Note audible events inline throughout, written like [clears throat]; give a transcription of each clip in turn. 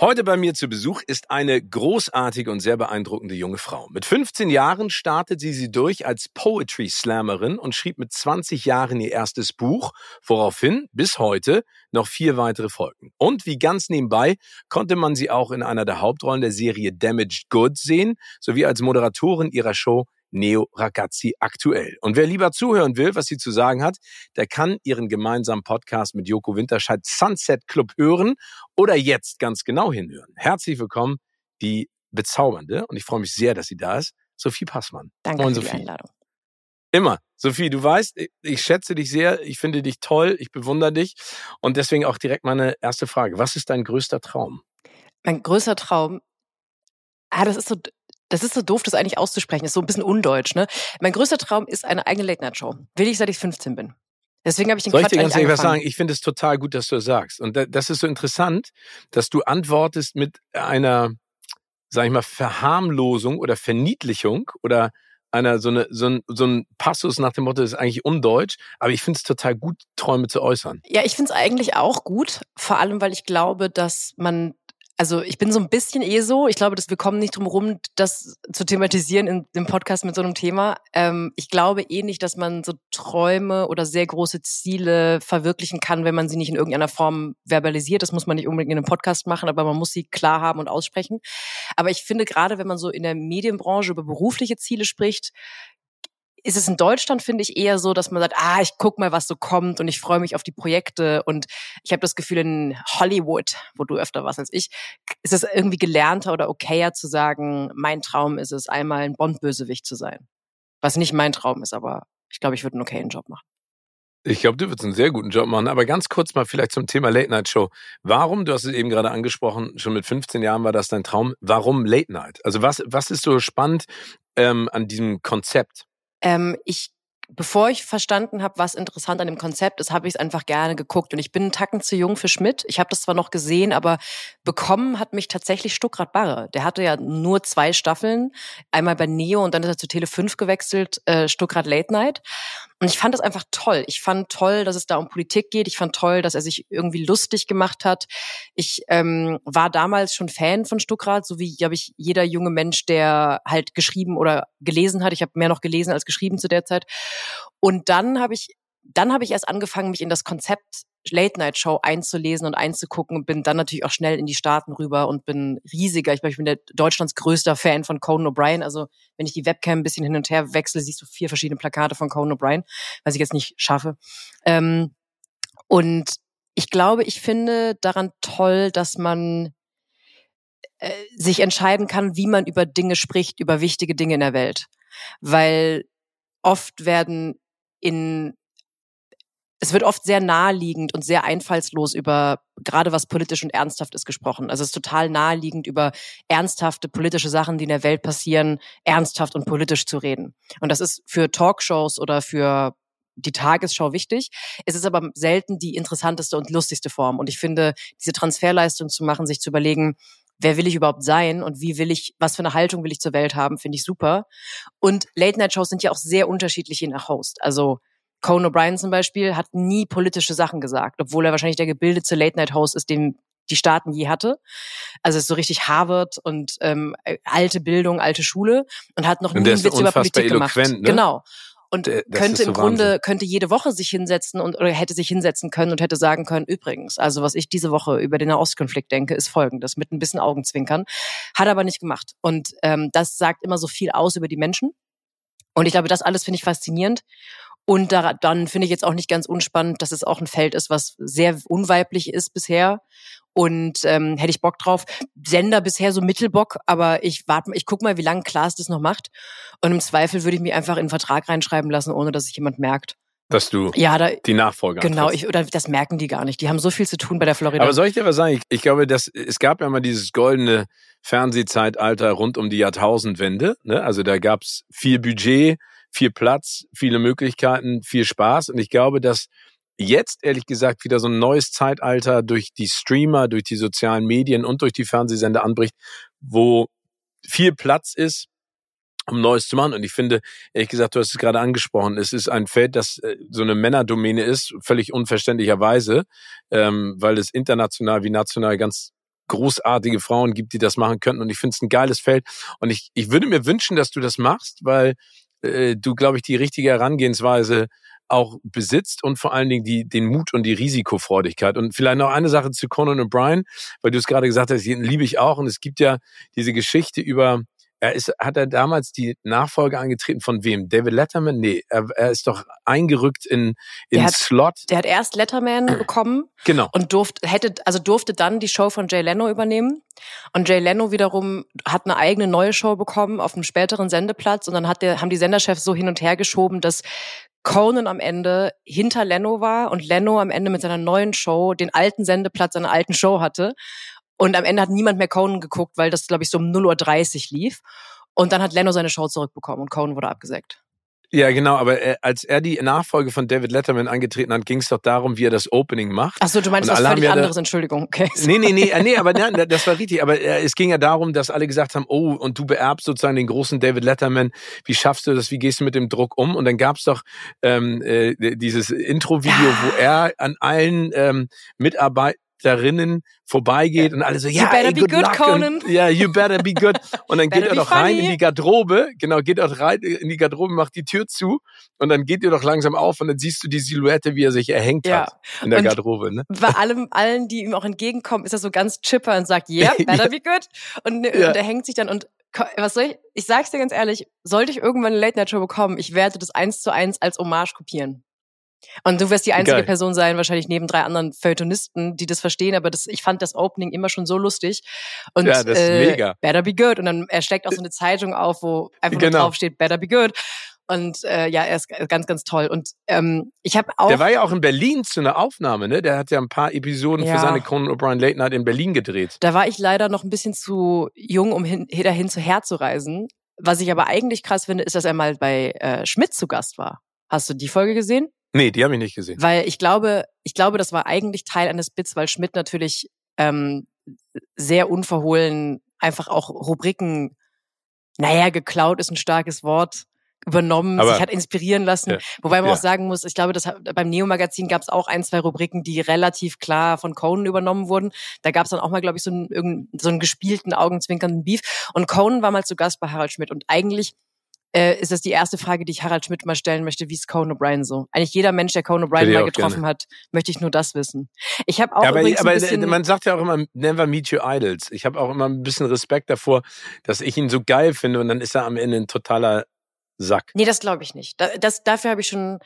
Heute bei mir zu Besuch ist eine großartige und sehr beeindruckende junge Frau. Mit 15 Jahren startet sie sie durch als Poetry Slammerin und schrieb mit 20 Jahren ihr erstes Buch, woraufhin bis heute noch vier weitere folgten. Und wie ganz nebenbei konnte man sie auch in einer der Hauptrollen der Serie Damaged Goods sehen, sowie als Moderatorin ihrer Show Neo Ragazzi aktuell. Und wer lieber zuhören will, was sie zu sagen hat, der kann ihren gemeinsamen Podcast mit Joko Winterscheid Sunset Club hören oder jetzt ganz genau hinhören. Herzlich willkommen, die bezaubernde, und ich freue mich sehr, dass sie da ist, Sophie Passmann. Danke Moin, für Sophie. die Einladung. Immer. Sophie, du weißt, ich schätze dich sehr, ich finde dich toll, ich bewundere dich. Und deswegen auch direkt meine erste Frage. Was ist dein größter Traum? Mein größter Traum, ah, das ist so das ist so doof, das eigentlich auszusprechen. Das ist so ein bisschen undeutsch, ne? Mein größter Traum ist eine eigene Late-Night-Show. Will ich, seit ich 15 bin. Deswegen habe ich den Soll Quatsch ich dir ganz ehrlich was sagen? Ich finde es total gut, dass du das sagst. Und das ist so interessant, dass du antwortest mit einer, sag ich mal, Verharmlosung oder Verniedlichung oder einer so eine so ein, so ein Passus nach dem Motto das ist eigentlich undeutsch, aber ich finde es total gut, Träume zu äußern. Ja, ich finde es eigentlich auch gut, vor allem weil ich glaube, dass man also ich bin so ein bisschen eh so. Ich glaube, dass wir kommen nicht drum rum, das zu thematisieren in dem Podcast mit so einem Thema. Ähm, ich glaube eh nicht, dass man so Träume oder sehr große Ziele verwirklichen kann, wenn man sie nicht in irgendeiner Form verbalisiert. Das muss man nicht unbedingt in einem Podcast machen, aber man muss sie klar haben und aussprechen. Aber ich finde gerade, wenn man so in der Medienbranche über berufliche Ziele spricht, ist es in Deutschland, finde ich, eher so, dass man sagt, ah, ich guck mal, was so kommt und ich freue mich auf die Projekte. Und ich habe das Gefühl, in Hollywood, wo du öfter warst als ich, ist es irgendwie gelernter oder okayer zu sagen, mein Traum ist es, einmal ein Bond-Bösewicht zu sein. Was nicht mein Traum ist, aber ich glaube, ich würde einen okayen Job machen. Ich glaube, du würdest einen sehr guten Job machen. Aber ganz kurz mal vielleicht zum Thema Late Night Show. Warum, du hast es eben gerade angesprochen, schon mit 15 Jahren war das dein Traum. Warum Late Night? Also was, was ist so spannend ähm, an diesem Konzept? Ähm, ich bevor ich verstanden habe, was interessant an dem Konzept ist, habe ich es einfach gerne geguckt. Und ich bin einen Tacken zu jung für Schmidt. Ich habe das zwar noch gesehen, aber bekommen hat mich tatsächlich Stuckrad Barre. Der hatte ja nur zwei Staffeln, einmal bei Neo und dann ist er zu Tele 5 gewechselt, äh, Stuckrad Late Night. Und ich fand das einfach toll. Ich fand toll, dass es da um Politik geht. Ich fand toll, dass er sich irgendwie lustig gemacht hat. Ich ähm, war damals schon Fan von Stuckrad, so wie, glaube ich, jeder junge Mensch, der halt geschrieben oder gelesen hat. Ich habe mehr noch gelesen als geschrieben zu der Zeit. Und dann habe ich dann habe ich erst angefangen, mich in das Konzept Late-Night-Show einzulesen und einzugucken und bin dann natürlich auch schnell in die Staaten rüber und bin riesiger. Ich, ich bin der Deutschlands größter Fan von Conan O'Brien. Also wenn ich die Webcam ein bisschen hin und her wechsle, siehst du vier verschiedene Plakate von Conan O'Brien, was ich jetzt nicht schaffe. Ähm, und ich glaube, ich finde daran toll, dass man äh, sich entscheiden kann, wie man über Dinge spricht, über wichtige Dinge in der Welt. Weil oft werden in es wird oft sehr naheliegend und sehr einfallslos über gerade was politisch und ernsthaft ist gesprochen. Also es ist total naheliegend über ernsthafte politische Sachen, die in der Welt passieren, ernsthaft und politisch zu reden. Und das ist für Talkshows oder für die Tagesschau wichtig. Es ist aber selten die interessanteste und lustigste Form. Und ich finde, diese Transferleistung zu machen, sich zu überlegen, wer will ich überhaupt sein und wie will ich, was für eine Haltung will ich zur Welt haben, finde ich super. Und Late-Night-Shows sind ja auch sehr unterschiedlich je nach Host. Also Conan O'Brien zum Beispiel hat nie politische Sachen gesagt, obwohl er wahrscheinlich der gebildete Late-Night-Host ist, den die Staaten je hatte. Also ist so richtig Harvard und ähm, alte Bildung, alte Schule und hat noch nie einen Witz über Politik gemacht. Ne? Genau. Und das könnte im Grunde, Wahnsinn. könnte jede Woche sich hinsetzen und oder hätte sich hinsetzen können und hätte sagen können, übrigens, also was ich diese Woche über den Nahostkonflikt denke, ist folgendes, mit ein bisschen Augenzwinkern. Hat aber nicht gemacht. Und ähm, das sagt immer so viel aus über die Menschen. Und ich glaube, das alles finde ich faszinierend. Und da, dann finde ich jetzt auch nicht ganz unspannend, dass es auch ein Feld ist, was sehr unweiblich ist bisher. Und ähm, hätte ich Bock drauf. Sender bisher so Mittelbock, aber ich warte, ich guck mal, wie lange Klaas das noch macht. Und im Zweifel würde ich mich einfach in einen Vertrag reinschreiben lassen, ohne dass sich jemand merkt. Dass du ja, da, die Nachfolger Genau, ich, oder das merken die gar nicht. Die haben so viel zu tun bei der Florida. Aber soll ich dir was sagen? Ich, ich glaube, dass, es gab ja mal dieses goldene Fernsehzeitalter rund um die Jahrtausendwende. Ne? Also da gab's viel Budget, viel Platz, viele Möglichkeiten, viel Spaß. Und ich glaube, dass jetzt ehrlich gesagt wieder so ein neues Zeitalter durch die Streamer, durch die sozialen Medien und durch die Fernsehsender anbricht, wo viel Platz ist, um Neues zu machen. Und ich finde, ehrlich gesagt, du hast es gerade angesprochen, es ist ein Feld, das äh, so eine Männerdomäne ist, völlig unverständlicherweise, ähm, weil es international wie national ganz großartige Frauen gibt, die das machen könnten. Und ich finde es ein geiles Feld. Und ich, ich würde mir wünschen, dass du das machst, weil äh, du, glaube ich, die richtige Herangehensweise auch besitzt und vor allen Dingen die, den Mut und die Risikofreudigkeit. Und vielleicht noch eine Sache zu Conan O'Brien, weil du es gerade gesagt hast, den liebe ich auch. Und es gibt ja diese Geschichte über er ist, hat er damals die Nachfolge angetreten von wem? David Letterman? Nee, er, er ist doch eingerückt in, in der hat, Slot. Der hat erst Letterman [clears throat] bekommen. Genau. Und durfte, hätte, also durfte dann die Show von Jay Leno übernehmen. Und Jay Leno wiederum hat eine eigene neue Show bekommen auf einem späteren Sendeplatz. Und dann hat der, haben die Senderchefs so hin und her geschoben, dass Conan am Ende hinter Leno war und Leno am Ende mit seiner neuen Show den alten Sendeplatz seiner alten Show hatte. Und am Ende hat niemand mehr Conan geguckt, weil das, glaube ich, so um 0.30 Uhr lief. Und dann hat Leno seine Show zurückbekommen und Conan wurde abgesägt. Ja, genau, aber äh, als er die Nachfolge von David Letterman angetreten hat, ging es doch darum, wie er das Opening macht. Ach so, du meinst was völlig anderes, da, Entschuldigung. Okay. [laughs] Nee, nee, nee, nee, aber nein, [laughs] das war richtig. Aber äh, es ging ja darum, dass alle gesagt haben, oh, und du beerbst sozusagen den großen David Letterman. Wie schaffst du das? Wie gehst du mit dem Druck um? Und dann gab's doch ähm, äh, dieses Intro-Video, wo er an allen ähm, Mitarbeitern Darinnen vorbeigeht und alle so, ja, yeah, ey, good, good luck Conan. ja, yeah, you better be good. [laughs] Und dann geht er doch rein in die Garderobe, genau, geht er rein in die Garderobe, macht die Tür zu und dann geht ihr doch langsam auf und dann siehst du die Silhouette, wie er sich erhängt ja. hat in der und Garderobe. Ne? Bei allem, allen, die ihm auch entgegenkommen, ist er so ganz chipper und sagt, yeah, [laughs] better ja. be good. Und, ja. und er hängt sich dann und was soll ich, ich sag's dir ganz ehrlich, sollte ich irgendwann eine Late-Night-Show bekommen, ich werde das eins zu eins als Hommage kopieren. Und du wirst die einzige Geil. Person sein, wahrscheinlich neben drei anderen Feuilletonisten, die das verstehen, aber das, ich fand das Opening immer schon so lustig. Und, ja, das ist äh, mega. Better be good. Und dann er steckt auch so eine Zeitung auf, wo einfach genau. drauf steht, better be good. Und äh, ja, er ist ganz, ganz toll. Und ähm, ich habe auch. Der war ja auch in Berlin zu einer Aufnahme, ne? Der hat ja ein paar Episoden ja. für seine Conan O'Brien Late Night in Berlin gedreht. Da war ich leider noch ein bisschen zu jung, um hin, dahin zu herzureisen. Was ich aber eigentlich krass finde, ist, dass er mal bei äh, Schmidt zu Gast war. Hast du die Folge gesehen? Nee, die habe ich nicht gesehen. Weil ich glaube, ich glaube, das war eigentlich Teil eines Bits, weil Schmidt natürlich ähm, sehr unverhohlen einfach auch Rubriken, naja, geklaut ist ein starkes Wort, übernommen, Aber, sich hat inspirieren lassen. Ja, Wobei man ja. auch sagen muss, ich glaube, das, beim Neo-Magazin gab es auch ein, zwei Rubriken, die relativ klar von Conan übernommen wurden. Da gab es dann auch mal, glaube ich, so einen, so einen gespielten, augenzwinkernden Beef. Und Conan war mal zu Gast bei Harald Schmidt. Und eigentlich äh, ist das die erste Frage, die ich Harald Schmidt mal stellen möchte. Wie ist Conan O'Brien so? Eigentlich jeder Mensch, der Conan O'Brien mal getroffen gerne. hat, möchte ich nur das wissen. Ich habe auch ja, aber, aber man sagt ja auch immer, never meet your idols. Ich habe auch immer ein bisschen Respekt davor, dass ich ihn so geil finde und dann ist er am Ende ein totaler Sack. Nee, das glaube ich nicht. Das, das, dafür habe ich schon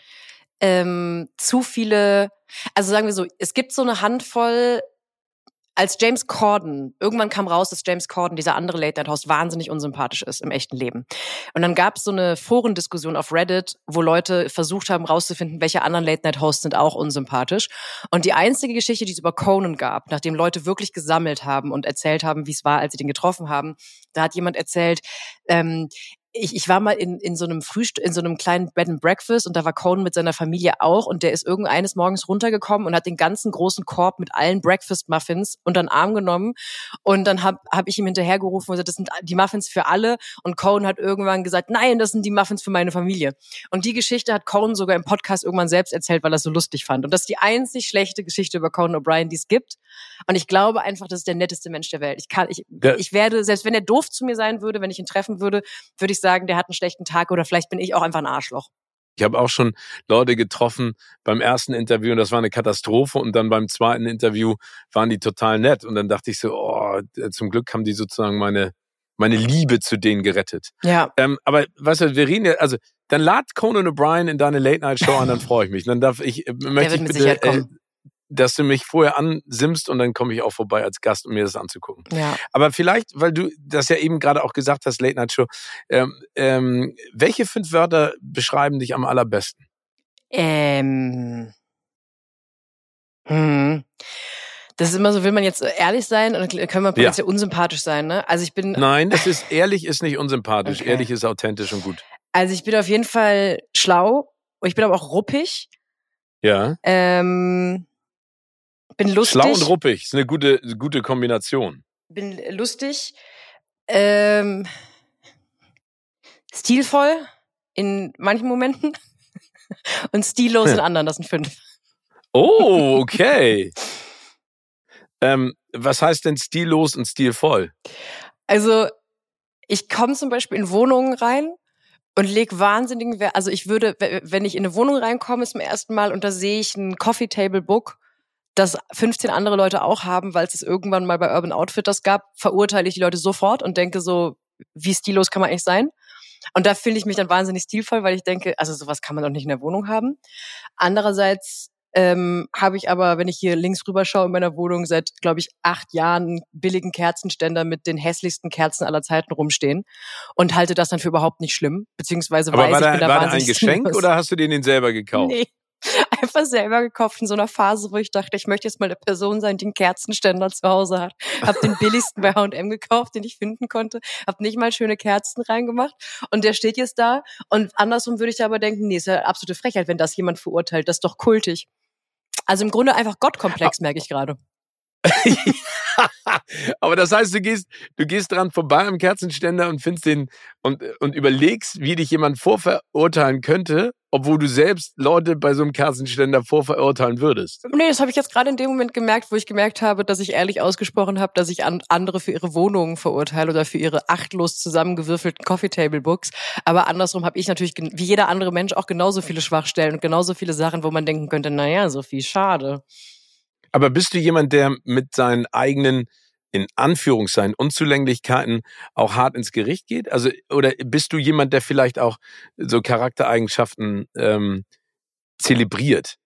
ähm, zu viele, also sagen wir so, es gibt so eine Handvoll als James Corden, irgendwann kam raus, dass James Corden, dieser andere Late-Night-Host, wahnsinnig unsympathisch ist im echten Leben. Und dann gab es so eine Forendiskussion auf Reddit, wo Leute versucht haben, rauszufinden, welche anderen Late-Night-Hosts sind auch unsympathisch. Und die einzige Geschichte, die es über Conan gab, nachdem Leute wirklich gesammelt haben und erzählt haben, wie es war, als sie den getroffen haben, da hat jemand erzählt, ähm, ich, ich war mal in, in so einem Frühstück, in so einem kleinen Bed and Breakfast und da war Conan mit seiner Familie auch und der ist irgendeines Morgens runtergekommen und hat den ganzen großen Korb mit allen Breakfast Muffins unter den Arm genommen und dann habe hab ich ihm hinterhergerufen und gesagt, das sind die Muffins für alle und Conan hat irgendwann gesagt, nein, das sind die Muffins für meine Familie. Und die Geschichte hat Conan sogar im Podcast irgendwann selbst erzählt, weil er es so lustig fand. Und das ist die einzig schlechte Geschichte über Conan O'Brien, die es gibt. Und ich glaube einfach, das ist der netteste Mensch der Welt. Ich kann, ich, ja. ich werde, selbst wenn er doof zu mir sein würde, wenn ich ihn treffen würde, würde ich sagen, der hat einen schlechten Tag oder vielleicht bin ich auch einfach ein Arschloch. Ich habe auch schon Leute getroffen beim ersten Interview und das war eine Katastrophe und dann beim zweiten Interview waren die total nett und dann dachte ich so, oh, zum Glück haben die sozusagen meine meine Liebe zu denen gerettet. Ja. Ähm, aber weißt du, wir reden ja, also dann lad Conan O'Brien in deine Late Night Show an, dann [laughs] freue ich mich. Dann darf ich äh, möchte ich bitte, äh, dass du mich vorher ansimmst und dann komme ich auch vorbei als Gast, um mir das anzugucken. Ja. Aber vielleicht, weil du das ja eben gerade auch gesagt hast, Late Night Show, ähm, ähm, welche fünf Wörter beschreiben dich am allerbesten? Ähm. Hm. Das ist immer so, will man jetzt ehrlich sein oder können wir potenziell ja. unsympathisch sein, ne? Also ich bin. [laughs] Nein, das ist ehrlich ist nicht unsympathisch. Okay. Ehrlich ist authentisch und gut. Also ich bin auf jeden Fall schlau. und Ich bin aber auch ruppig. Ja. Ähm, bin lustig. Schlau und ruppig ist eine gute, gute Kombination. Bin lustig. Ähm, stilvoll in manchen Momenten [laughs] und stillos in anderen. Das sind fünf. Oh, [laughs] okay. ähm, was heißt denn stillos und stilvoll? Also ich komme zum Beispiel in Wohnungen rein und leg wahnsinnigen Wert. Also ich würde, wenn ich in eine Wohnung reinkomme zum ersten Mal und da sehe ich ein Coffee Table Book, das 15 andere Leute auch haben, weil es es irgendwann mal bei Urban Outfitters gab, verurteile ich die Leute sofort und denke so, wie stillos kann man eigentlich sein? Und da fühle ich mich dann wahnsinnig stilvoll, weil ich denke, also sowas kann man doch nicht in der Wohnung haben. Andererseits ähm, habe ich aber, wenn ich hier links rüber schaue in meiner Wohnung, seit, glaube ich, acht Jahren billigen Kerzenständer mit den hässlichsten Kerzen aller Zeiten rumstehen und halte das dann für überhaupt nicht schlimm, beziehungsweise aber weiß war ich, da, bin da war wahnsinnig da ein Geschenk stillos. oder hast du den selber gekauft? Nee. [laughs] Einfach selber gekauft in so einer Phase, wo ich dachte, ich möchte jetzt mal eine Person sein, die einen Kerzenständer zu Hause hat. Hab den billigsten bei H&M gekauft, den ich finden konnte. Hab nicht mal schöne Kerzen reingemacht. Und der steht jetzt da. Und andersrum würde ich aber denken, nee, ist ja absolute Frechheit, wenn das jemand verurteilt. Das ist doch kultig. Also im Grunde einfach Gottkomplex, merke ich gerade. [laughs] Aber das heißt, du gehst, du gehst dran vorbei am Kerzenständer und findest den und, und überlegst, wie dich jemand vorverurteilen könnte, obwohl du selbst Leute bei so einem Kerzenständer vorverurteilen würdest. Nee, das habe ich jetzt gerade in dem Moment gemerkt, wo ich gemerkt habe, dass ich ehrlich ausgesprochen habe, dass ich an andere für ihre Wohnungen verurteile oder für ihre achtlos zusammengewürfelten Coffee Table Books. Aber andersrum habe ich natürlich, wie jeder andere Mensch, auch genauso viele Schwachstellen und genauso viele Sachen, wo man denken könnte, naja, Sophie, schade. Aber bist du jemand, der mit seinen eigenen in Anführungszeichen Unzulänglichkeiten auch hart ins Gericht geht? Also oder bist du jemand, der vielleicht auch so Charaktereigenschaften ähm, zelebriert?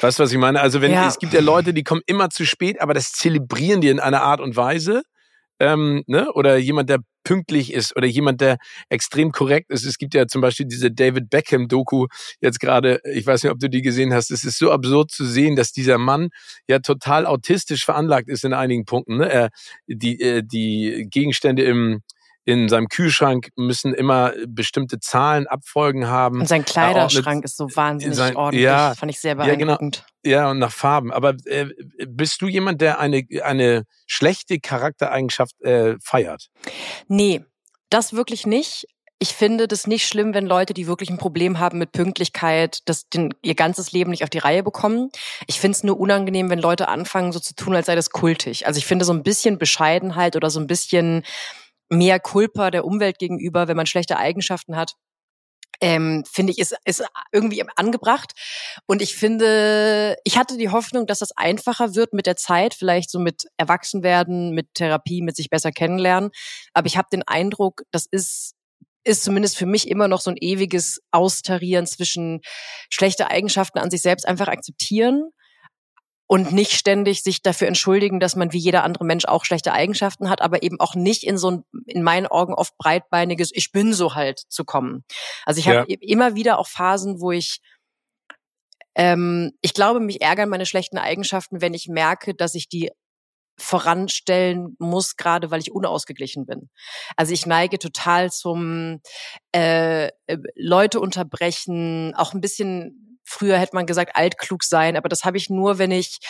Weißt du, was ich meine? Also wenn ja. es gibt ja Leute, die kommen immer zu spät, aber das zelebrieren die in einer Art und Weise, ähm, ne? oder jemand, der pünktlich ist oder jemand, der extrem korrekt ist. Es gibt ja zum Beispiel diese David Beckham-Doku jetzt gerade, ich weiß nicht, ob du die gesehen hast, es ist so absurd zu sehen, dass dieser Mann ja total autistisch veranlagt ist in einigen Punkten. Ne? Er, die, äh, die Gegenstände im in seinem Kühlschrank müssen immer bestimmte Zahlen abfolgen haben. Und sein Kleiderschrank ist so wahnsinnig sein, ordentlich. Ja, Fand ich sehr beeindruckend. Ja, genau. ja und nach Farben. Aber äh, bist du jemand, der eine, eine schlechte Charaktereigenschaft äh, feiert? Nee, das wirklich nicht. Ich finde das nicht schlimm, wenn Leute, die wirklich ein Problem haben mit Pünktlichkeit, das den, ihr ganzes Leben nicht auf die Reihe bekommen. Ich finde es nur unangenehm, wenn Leute anfangen, so zu tun, als sei das kultig. Also ich finde so ein bisschen Bescheidenheit oder so ein bisschen mehr Culpa der Umwelt gegenüber, wenn man schlechte Eigenschaften hat. Ähm, finde ich, ist, ist irgendwie angebracht. Und ich finde, ich hatte die Hoffnung, dass das einfacher wird mit der Zeit, vielleicht so mit Erwachsenwerden, mit Therapie, mit sich besser kennenlernen. Aber ich habe den Eindruck, das ist ist zumindest für mich immer noch so ein ewiges Austarieren zwischen schlechte Eigenschaften an sich selbst einfach akzeptieren und nicht ständig sich dafür entschuldigen, dass man wie jeder andere Mensch auch schlechte Eigenschaften hat, aber eben auch nicht in so ein, in meinen Augen oft breitbeiniges Ich bin so halt zu kommen. Also ich ja. habe immer wieder auch Phasen, wo ich ähm, ich glaube, mich ärgern meine schlechten Eigenschaften, wenn ich merke, dass ich die voranstellen muss, gerade weil ich unausgeglichen bin. Also ich neige total zum äh, äh Leute unterbrechen, auch ein bisschen früher hätte man gesagt, altklug sein, aber das habe ich nur, wenn ich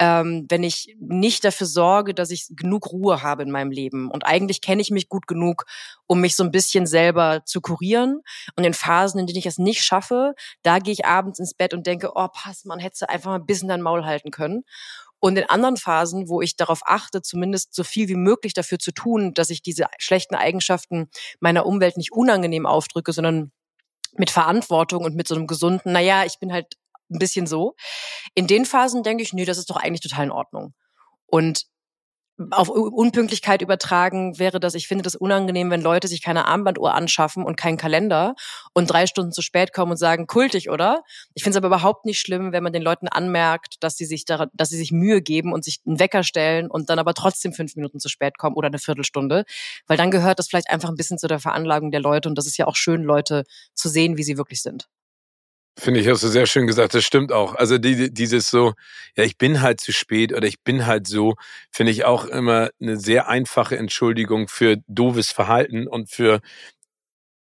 ähm, wenn ich nicht dafür sorge, dass ich genug Ruhe habe in meinem Leben. Und eigentlich kenne ich mich gut genug, um mich so ein bisschen selber zu kurieren. Und in Phasen, in denen ich es nicht schaffe, da gehe ich abends ins Bett und denke, oh, pass, man hätte einfach mal ein bisschen dein Maul halten können. Und in anderen Phasen, wo ich darauf achte, zumindest so viel wie möglich dafür zu tun, dass ich diese schlechten Eigenschaften meiner Umwelt nicht unangenehm aufdrücke, sondern mit Verantwortung und mit so einem gesunden, naja, ich bin halt ein bisschen so. In den Phasen denke ich, nee, das ist doch eigentlich total in Ordnung. Und auf Unpünktlichkeit übertragen wäre das, ich finde das unangenehm, wenn Leute sich keine Armbanduhr anschaffen und keinen Kalender und drei Stunden zu spät kommen und sagen, kultig, oder? Ich finde es aber überhaupt nicht schlimm, wenn man den Leuten anmerkt, dass sie sich da, dass sie sich Mühe geben und sich einen Wecker stellen und dann aber trotzdem fünf Minuten zu spät kommen oder eine Viertelstunde. Weil dann gehört das vielleicht einfach ein bisschen zu der Veranlagung der Leute und das ist ja auch schön, Leute zu sehen, wie sie wirklich sind. Finde ich, hast du sehr schön gesagt, das stimmt auch. Also die, dieses so, ja, ich bin halt zu spät oder ich bin halt so, finde ich auch immer eine sehr einfache Entschuldigung für doofes Verhalten und für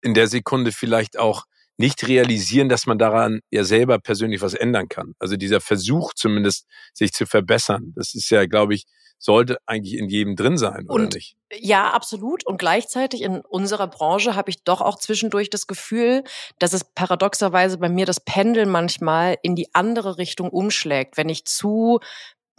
in der Sekunde vielleicht auch nicht realisieren, dass man daran ja selber persönlich was ändern kann. Also dieser Versuch zumindest, sich zu verbessern, das ist ja, glaube ich, sollte eigentlich in jedem drin sein, oder und, nicht? Ja, absolut. Und gleichzeitig in unserer Branche habe ich doch auch zwischendurch das Gefühl, dass es paradoxerweise bei mir das Pendel manchmal in die andere Richtung umschlägt. Wenn ich zu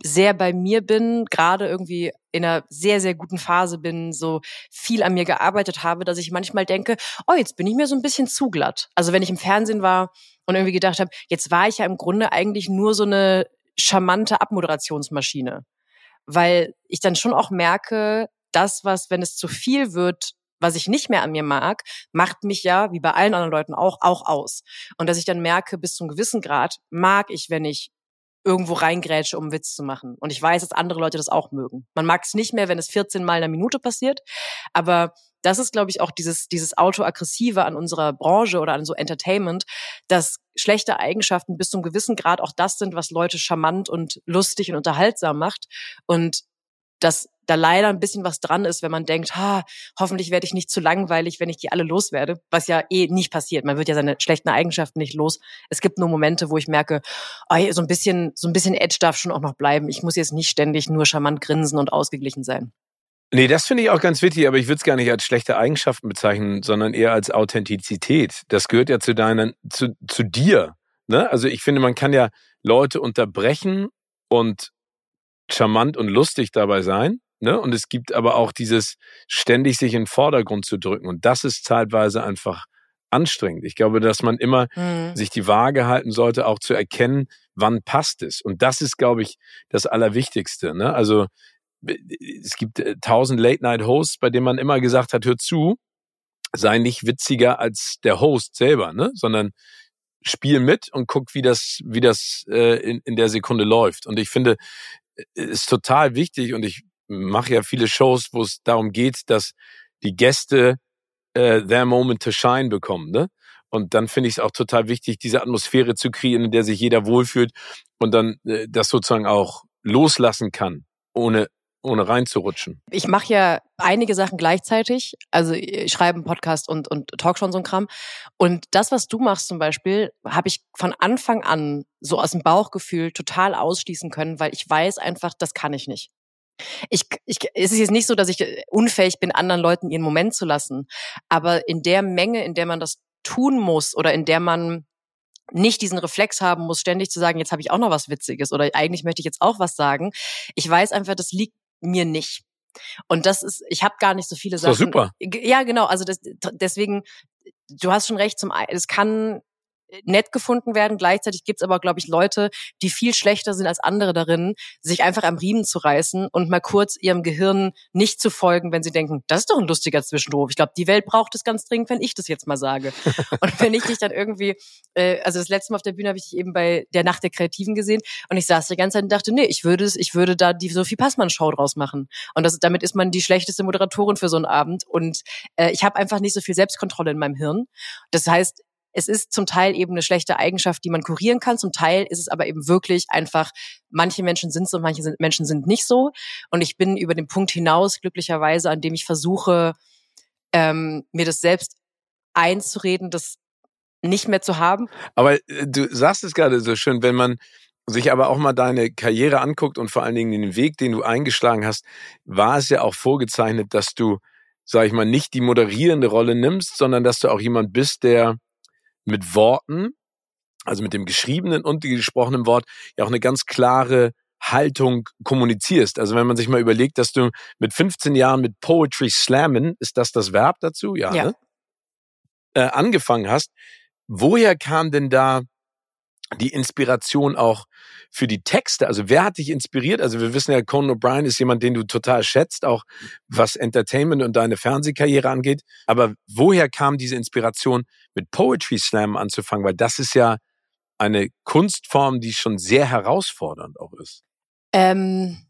sehr bei mir bin, gerade irgendwie in einer sehr, sehr guten Phase bin, so viel an mir gearbeitet habe, dass ich manchmal denke, oh, jetzt bin ich mir so ein bisschen zu glatt. Also wenn ich im Fernsehen war und irgendwie gedacht habe, jetzt war ich ja im Grunde eigentlich nur so eine charmante Abmoderationsmaschine weil ich dann schon auch merke, das, was, wenn es zu viel wird, was ich nicht mehr an mir mag, macht mich ja, wie bei allen anderen Leuten auch, auch aus. Und dass ich dann merke, bis zum gewissen Grad mag ich, wenn ich irgendwo reingrätsche, um Witz zu machen. Und ich weiß, dass andere Leute das auch mögen. Man mag es nicht mehr, wenn es 14 Mal in einer Minute passiert, aber das ist, glaube ich, auch dieses, dieses Autoaggressive an unserer Branche oder an so Entertainment, dass schlechte Eigenschaften bis zum gewissen Grad auch das sind, was Leute charmant und lustig und unterhaltsam macht. Und dass da leider ein bisschen was dran ist, wenn man denkt, ha, hoffentlich werde ich nicht zu langweilig, wenn ich die alle loswerde, was ja eh nicht passiert. Man wird ja seine schlechten Eigenschaften nicht los. Es gibt nur Momente, wo ich merke, oh, so ein bisschen, so ein bisschen Edge darf schon auch noch bleiben. Ich muss jetzt nicht ständig nur charmant grinsen und ausgeglichen sein. Nee, das finde ich auch ganz wichtig, aber ich würde es gar nicht als schlechte Eigenschaften bezeichnen, sondern eher als Authentizität. Das gehört ja zu deinen, zu, zu dir. Ne? Also ich finde, man kann ja Leute unterbrechen und charmant und lustig dabei sein. Ne? Und es gibt aber auch dieses ständig sich in den Vordergrund zu drücken. Und das ist zeitweise einfach anstrengend. Ich glaube, dass man immer mhm. sich die Waage halten sollte, auch zu erkennen, wann passt es. Und das ist, glaube ich, das Allerwichtigste. Ne? Also es gibt äh, tausend Late-Night-Hosts, bei denen man immer gesagt hat, hör zu, sei nicht witziger als der Host selber, ne? sondern spiel mit und guck, wie das, wie das äh, in, in der Sekunde läuft. Und ich finde, äh, ist total wichtig und ich mache ja viele Shows, wo es darum geht, dass die Gäste äh, their moment to shine bekommen. Ne? Und dann finde ich es auch total wichtig, diese Atmosphäre zu kreieren, in der sich jeder wohlfühlt und dann äh, das sozusagen auch loslassen kann, ohne ohne reinzurutschen? Ich mache ja einige Sachen gleichzeitig. Also ich schreibe einen Podcast und, und talk schon so ein Kram. Und das, was du machst zum Beispiel, habe ich von Anfang an so aus dem Bauchgefühl total ausschließen können, weil ich weiß einfach, das kann ich nicht. Ich, ich, es ist jetzt nicht so, dass ich unfähig bin, anderen Leuten ihren Moment zu lassen. Aber in der Menge, in der man das tun muss oder in der man nicht diesen Reflex haben muss, ständig zu sagen, jetzt habe ich auch noch was Witziges oder eigentlich möchte ich jetzt auch was sagen. Ich weiß einfach, das liegt mir nicht. Und das ist, ich habe gar nicht so viele Sachen. So super. Ja, genau. Also das, deswegen, du hast schon recht. Zum, es kann nett gefunden werden. Gleichzeitig gibt's aber, glaube ich, Leute, die viel schlechter sind als andere darin, sich einfach am Riemen zu reißen und mal kurz ihrem Gehirn nicht zu folgen, wenn sie denken, das ist doch ein lustiger Zwischenruf. Ich glaube, die Welt braucht es ganz dringend, wenn ich das jetzt mal sage. [laughs] und wenn ich dich dann irgendwie, äh, also das letzte Mal auf der Bühne habe ich dich eben bei der Nacht der Kreativen gesehen und ich saß die ganze Zeit und dachte, nee, ich würde es, ich würde da die Sophie Passmann Show draus machen. Und das, damit ist man die schlechteste Moderatorin für so einen Abend. Und äh, ich habe einfach nicht so viel Selbstkontrolle in meinem Hirn. Das heißt, es ist zum Teil eben eine schlechte Eigenschaft, die man kurieren kann. Zum Teil ist es aber eben wirklich einfach, manche Menschen sind so, manche sind, Menschen sind nicht so. Und ich bin über den Punkt hinaus glücklicherweise, an dem ich versuche, ähm, mir das selbst einzureden, das nicht mehr zu haben. Aber äh, du sagst es gerade so schön, wenn man sich aber auch mal deine Karriere anguckt und vor allen Dingen den Weg, den du eingeschlagen hast, war es ja auch vorgezeichnet, dass du, sag ich mal, nicht die moderierende Rolle nimmst, sondern dass du auch jemand bist, der mit Worten, also mit dem geschriebenen und dem gesprochenen Wort, ja auch eine ganz klare Haltung kommunizierst. Also wenn man sich mal überlegt, dass du mit 15 Jahren mit Poetry Slammen, ist das das Verb dazu? Ja. ja. Ne? Äh, angefangen hast. Woher kam denn da die Inspiration auch für die Texte? Also wer hat dich inspiriert? Also wir wissen ja, Conan O'Brien ist jemand, den du total schätzt, auch was Entertainment und deine Fernsehkarriere angeht. Aber woher kam diese Inspiration, mit Poetry Slam anzufangen? Weil das ist ja eine Kunstform, die schon sehr herausfordernd auch ist. Ähm,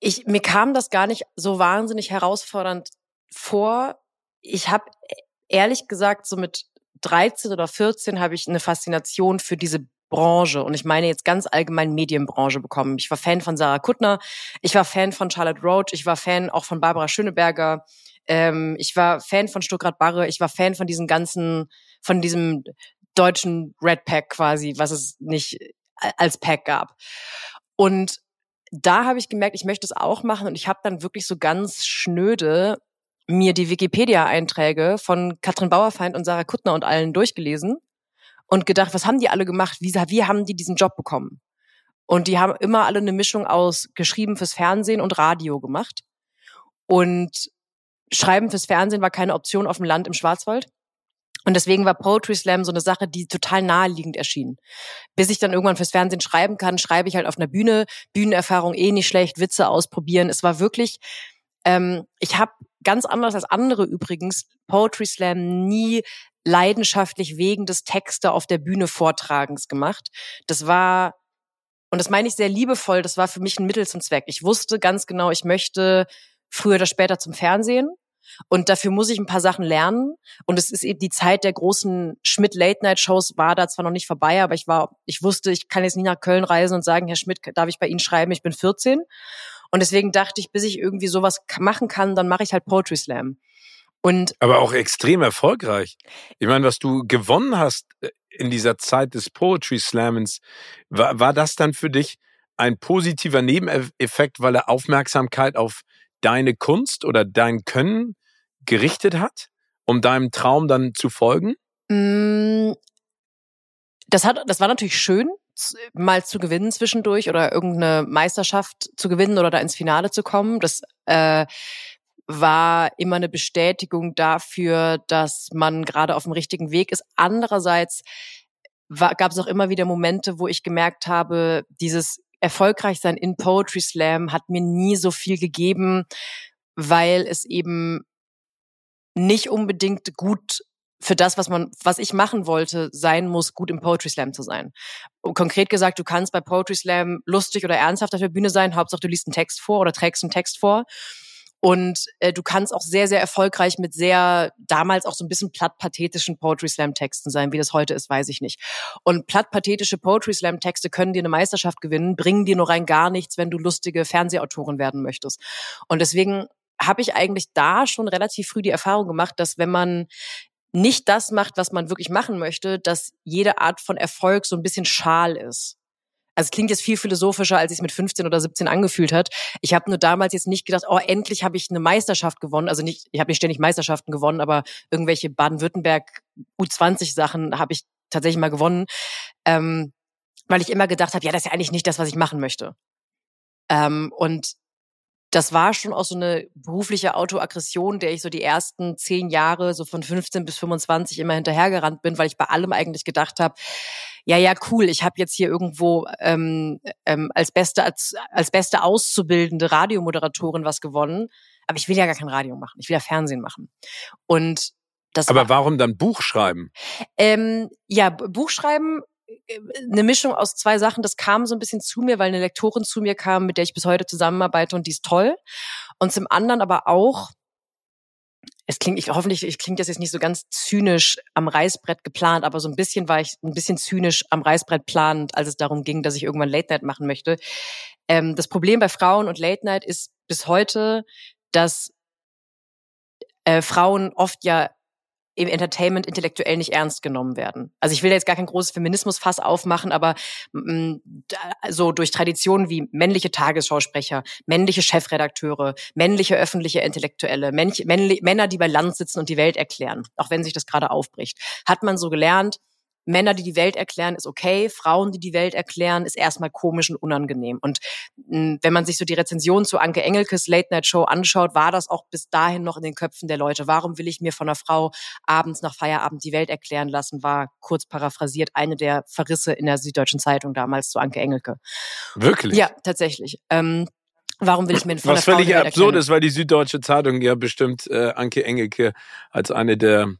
ich, mir kam das gar nicht so wahnsinnig herausfordernd vor. Ich habe ehrlich gesagt so mit 13 oder 14 habe ich eine Faszination für diese Branche. Und ich meine jetzt ganz allgemein Medienbranche bekommen. Ich war Fan von Sarah Kuttner, ich war Fan von Charlotte Roach, ich war Fan auch von Barbara Schöneberger, ähm, ich war Fan von Stuttgart Barre, ich war Fan von diesen ganzen, von diesem deutschen Red Pack quasi, was es nicht als Pack gab. Und da habe ich gemerkt, ich möchte es auch machen. Und ich habe dann wirklich so ganz schnöde mir die Wikipedia-Einträge von Katrin Bauerfeind und Sarah Kuttner und allen durchgelesen und gedacht, was haben die alle gemacht? Wie, wie haben die diesen Job bekommen? Und die haben immer alle eine Mischung aus geschrieben fürs Fernsehen und Radio gemacht. Und Schreiben fürs Fernsehen war keine Option auf dem Land im Schwarzwald. Und deswegen war Poetry Slam so eine Sache, die total naheliegend erschien. Bis ich dann irgendwann fürs Fernsehen schreiben kann, schreibe ich halt auf einer Bühne. Bühnenerfahrung eh nicht schlecht, Witze ausprobieren. Es war wirklich, ähm, ich habe ganz anders als andere übrigens Poetry Slam nie leidenschaftlich wegen des Texte auf der Bühne Vortragens gemacht. Das war, und das meine ich sehr liebevoll, das war für mich ein Mittel zum Zweck. Ich wusste ganz genau, ich möchte früher oder später zum Fernsehen. Und dafür muss ich ein paar Sachen lernen. Und es ist eben die Zeit der großen Schmidt Late Night Shows war da zwar noch nicht vorbei, aber ich war, ich wusste, ich kann jetzt nie nach Köln reisen und sagen, Herr Schmidt, darf ich bei Ihnen schreiben? Ich bin 14. Und deswegen dachte ich, bis ich irgendwie sowas machen kann, dann mache ich halt Poetry Slam. Und aber auch extrem erfolgreich. Ich meine, was du gewonnen hast äh, in dieser Zeit des Poetry Slammens, war, war das dann für dich ein positiver Nebeneffekt, weil er Aufmerksamkeit auf deine Kunst oder dein Können gerichtet hat, um deinem Traum dann zu folgen? Mm, das hat, das war natürlich schön, mal zu gewinnen zwischendurch oder irgendeine Meisterschaft zu gewinnen oder da ins Finale zu kommen. Das äh, war immer eine Bestätigung dafür, dass man gerade auf dem richtigen Weg ist. Andererseits gab es auch immer wieder Momente, wo ich gemerkt habe, dieses erfolgreich sein in Poetry Slam hat mir nie so viel gegeben, weil es eben nicht unbedingt gut für das, was man, was ich machen wollte, sein muss, gut im Poetry Slam zu sein. Konkret gesagt, du kannst bei Poetry Slam lustig oder ernsthaft auf der Bühne sein, Hauptsache du liest einen Text vor oder trägst einen Text vor. Und äh, du kannst auch sehr, sehr erfolgreich mit sehr, damals auch so ein bisschen plattpathetischen Poetry Slam Texten sein. Wie das heute ist, weiß ich nicht. Und plattpathetische Poetry Slam Texte können dir eine Meisterschaft gewinnen, bringen dir nur rein gar nichts, wenn du lustige Fernsehautorin werden möchtest. Und deswegen habe ich eigentlich da schon relativ früh die Erfahrung gemacht, dass wenn man nicht das macht, was man wirklich machen möchte, dass jede Art von Erfolg so ein bisschen schal ist. Also klingt jetzt viel philosophischer, als es mit 15 oder 17 angefühlt hat. Ich habe nur damals jetzt nicht gedacht, oh, endlich habe ich eine Meisterschaft gewonnen. Also nicht, ich habe nicht ständig Meisterschaften gewonnen, aber irgendwelche Baden-Württemberg U20-Sachen habe ich tatsächlich mal gewonnen. Ähm, weil ich immer gedacht habe, ja, das ist ja eigentlich nicht das, was ich machen möchte. Ähm, und das war schon auch so eine berufliche Autoaggression, der ich so die ersten zehn Jahre, so von 15 bis 25 immer hinterhergerannt bin, weil ich bei allem eigentlich gedacht habe, ja, ja, cool, ich habe jetzt hier irgendwo ähm, ähm, als beste als, als beste auszubildende Radiomoderatorin was gewonnen, aber ich will ja gar kein Radio machen, ich will ja Fernsehen machen. Und das aber war, warum dann Buch schreiben? Ähm, ja, Buch schreiben eine Mischung aus zwei Sachen. Das kam so ein bisschen zu mir, weil eine Lektorin zu mir kam, mit der ich bis heute zusammenarbeite und die ist toll. Und zum anderen aber auch, es klingt, ich, hoffentlich ich klingt das jetzt nicht so ganz zynisch am Reißbrett geplant, aber so ein bisschen war ich ein bisschen zynisch am Reißbrett planend, als es darum ging, dass ich irgendwann Late Night machen möchte. Ähm, das Problem bei Frauen und Late Night ist bis heute, dass äh, Frauen oft ja im Entertainment intellektuell nicht ernst genommen werden. Also ich will jetzt gar kein großes Feminismusfass aufmachen, aber mh, so durch Traditionen wie männliche Tagesschausprecher, männliche Chefredakteure, männliche öffentliche Intellektuelle, männliche, Männer, die bei Land sitzen und die Welt erklären, auch wenn sich das gerade aufbricht, hat man so gelernt, Männer, die die Welt erklären, ist okay. Frauen, die die Welt erklären, ist erstmal komisch und unangenehm. Und mh, hm, wenn man sich so die Rezension zu Anke Engelkes Late Night Show anschaut, war das auch bis dahin noch in den Köpfen der Leute. Warum will ich mir von einer Frau abends nach Feierabend die Welt erklären lassen? War kurz paraphrasiert eine der Verrisse in der Süddeutschen Zeitung damals zu Anke Engelke. Wirklich? Ja, tatsächlich. Ähm, Warum will ich mir von Was völlig absurd ist, weil die Süddeutsche Zeitung ja bestimmt äh, Anke Engelke als eine der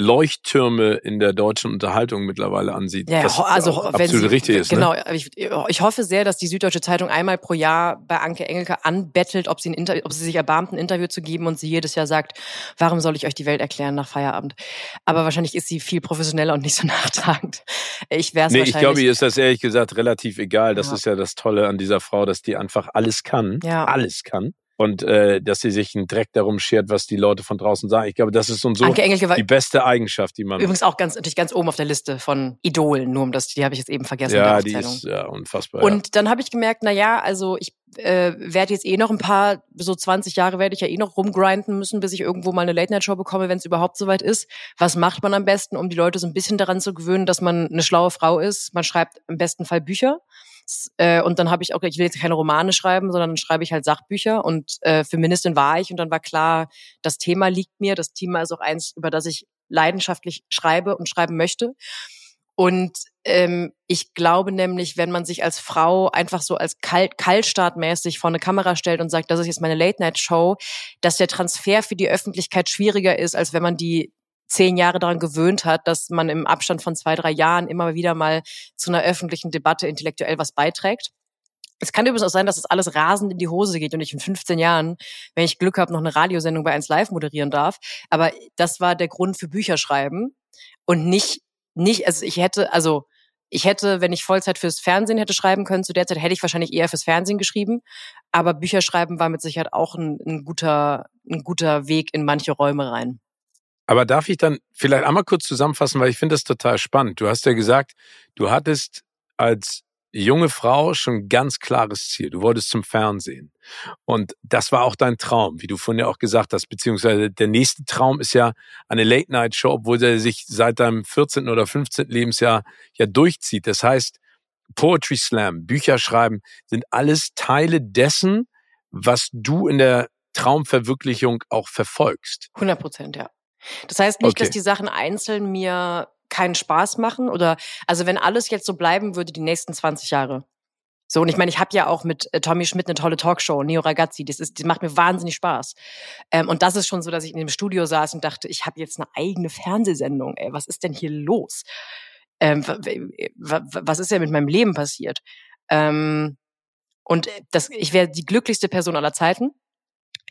Leuchttürme in der deutschen Unterhaltung mittlerweile ansieht. Ja, was also wenn absolut sie, richtig ist. Genau, Ne? ich, ich hoffe sehr, dass die Süddeutsche Zeitung einmal pro Jahr bei Anke Engelke anbettelt, ob sie, ein ob sie sich erbarmt, ein Interview zu geben und sie jedes Jahr sagt, warum soll ich euch die Welt erklären nach Feierabend? Aber wahrscheinlich ist sie viel professioneller und nicht so [laughs] nachtragend. Ich wäre es Nee, wahrscheinlich. ich glaube, ihr ist das ehrlich gesagt relativ egal. Das Ja. ist ja das Tolle an dieser Frau, dass die einfach alles kann. Ja. Alles kann. Und äh, dass sie sich einen Dreck darum schert, was die Leute von draußen sagen. Ich glaube, das ist und so die beste Eigenschaft, die man. übrigens auch ganz, natürlich ganz oben auf der Liste von Idolen, nur um das, die habe ich jetzt eben vergessen ja, die ist ja unfassbar. Und dann habe ich gemerkt, na ja, also ich äh, werde jetzt eh noch ein paar, so 20 Jahre werde ich ja eh noch rumgrinden müssen, bis ich irgendwo mal eine Late-Night-Show bekomme, wenn es überhaupt soweit ist. Was macht man am besten, um die Leute so ein bisschen daran zu gewöhnen, dass man eine schlaue Frau ist? Man schreibt im besten Fall Bücher. Äh, und dann habe ich auch, ich will jetzt keine Romane schreiben, sondern dann schreibe ich halt Sachbücher. Und äh, Feministin war ich und dann war klar, das Thema liegt mir. Das Thema ist auch eins, über das ich leidenschaftlich schreibe und schreiben möchte. Und ähm, ich glaube nämlich, wenn man sich als Frau einfach so als kalt, kaltstartmäßig vor eine Kamera stellt und sagt, das ist jetzt meine Late-Night-Show, dass der Transfer für die Öffentlichkeit schwieriger ist, als wenn man die zehn Jahre daran gewöhnt hat, dass man im Abstand von zwei, drei Jahren immer wieder mal zu einer öffentlichen Debatte intellektuell was beiträgt. Es kann übrigens auch sein, dass das alles rasend in die Hose geht und ich in 15 Jahren, wenn ich Glück habe, noch eine Radiosendung bei 1 Live moderieren darf. Aber das war der Grund für Bücherschreiben und nicht, nicht, also ich hätte, also ich hätte, wenn ich Vollzeit fürs Fernsehen hätte schreiben können, zu der Zeit hätte ich wahrscheinlich eher fürs Fernsehen geschrieben. Aber Bücherschreiben war mit Sicherheit auch ein, ein guter, ein guter Weg in manche Räume rein. Aber darf ich dann vielleicht einmal kurz zusammenfassen, weil ich finde das total spannend. Du hast ja gesagt, du hattest als junge Frau schon ganz klares Ziel. Du wolltest zum Fernsehen. Und das war auch dein Traum, wie du vorhin ja auch gesagt hast, beziehungsweise der nächste Traum ist ja eine Late-Night-Show, obwohl der sich seit deinem 14. oder 15. Lebensjahr ja durchzieht. Das heißt, Poetry Slam, Bücher schreiben, sind alles Teile dessen, was du in der Traumverwirklichung auch verfolgst. 100 Prozent, ja. Das heißt nicht, Okay. dass die Sachen einzeln mir keinen Spaß machen oder, also wenn alles jetzt so bleiben würde, die nächsten 20 Jahre. So, und ich meine, ich habe ja auch mit äh, Tommy Schmidt eine tolle Talkshow, Neo Ragazzi, das ist, die macht mir wahnsinnig Spaß. Ähm, und das ist schon so, dass ich in dem Studio saß und dachte, ich habe jetzt eine eigene Fernsehsendung, ey, was ist denn hier los? Ähm, wa- wa- wa- was ist denn mit meinem Leben passiert? Ähm, und äh, das, ich wäre die glücklichste Person aller Zeiten.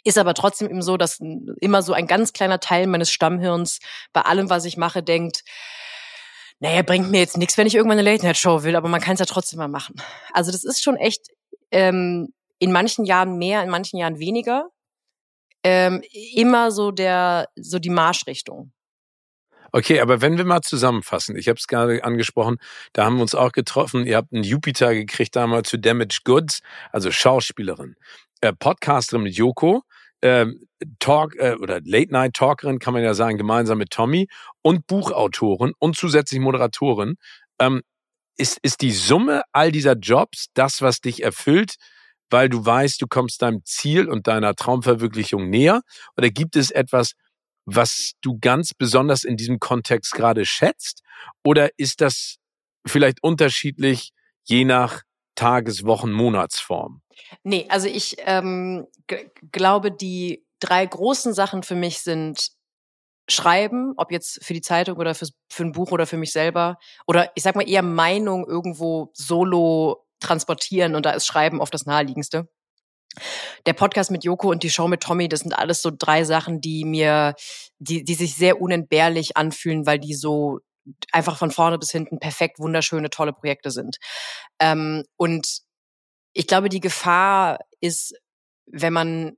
Ist aber trotzdem eben so, dass immer so ein ganz kleiner Teil meines Stammhirns bei allem, was ich mache, denkt, naja, bringt mir jetzt nichts, wenn ich irgendwann eine Late-Night-Show will, aber man kann es ja trotzdem mal machen. Also das ist schon echt ähm, in manchen Jahren mehr, in manchen Jahren weniger. Ähm, immer so der, so die Marschrichtung. Okay, aber wenn wir mal zusammenfassen, ich habe es gerade angesprochen, da haben wir uns auch getroffen. Ihr habt einen Jupiter gekriegt damals zu Damaged Goods, also Schauspielerin, äh, Podcasterin mit Joko, äh, Talk äh, oder Late Night Talkerin kann man ja sagen, gemeinsam mit Tommy und Buchautorin und zusätzlich Moderatorin. Ähm, ist, ist die Summe all dieser Jobs das, was dich erfüllt, weil du weißt, du kommst deinem Ziel und deiner Traumverwirklichung näher? Oder gibt es etwas, was du ganz besonders in diesem Kontext gerade schätzt? Oder ist das vielleicht unterschiedlich je nach Tages-, Wochen-, Monatsform? Nee, also ich ähm, glaube, die drei großen Sachen für mich sind Schreiben, ob jetzt für die Zeitung oder fürs, für ein Buch oder für mich selber. Oder ich sag mal eher Meinung irgendwo solo transportieren und da ist Schreiben oft das naheliegendste. Der Podcast mit Joko und die Show mit Tommy, das sind alles so drei Sachen, die mir, die, die sich sehr unentbehrlich anfühlen, weil die so einfach von vorne bis hinten perfekt wunderschöne, tolle Projekte sind. Ähm, und ich glaube, die Gefahr ist, wenn man,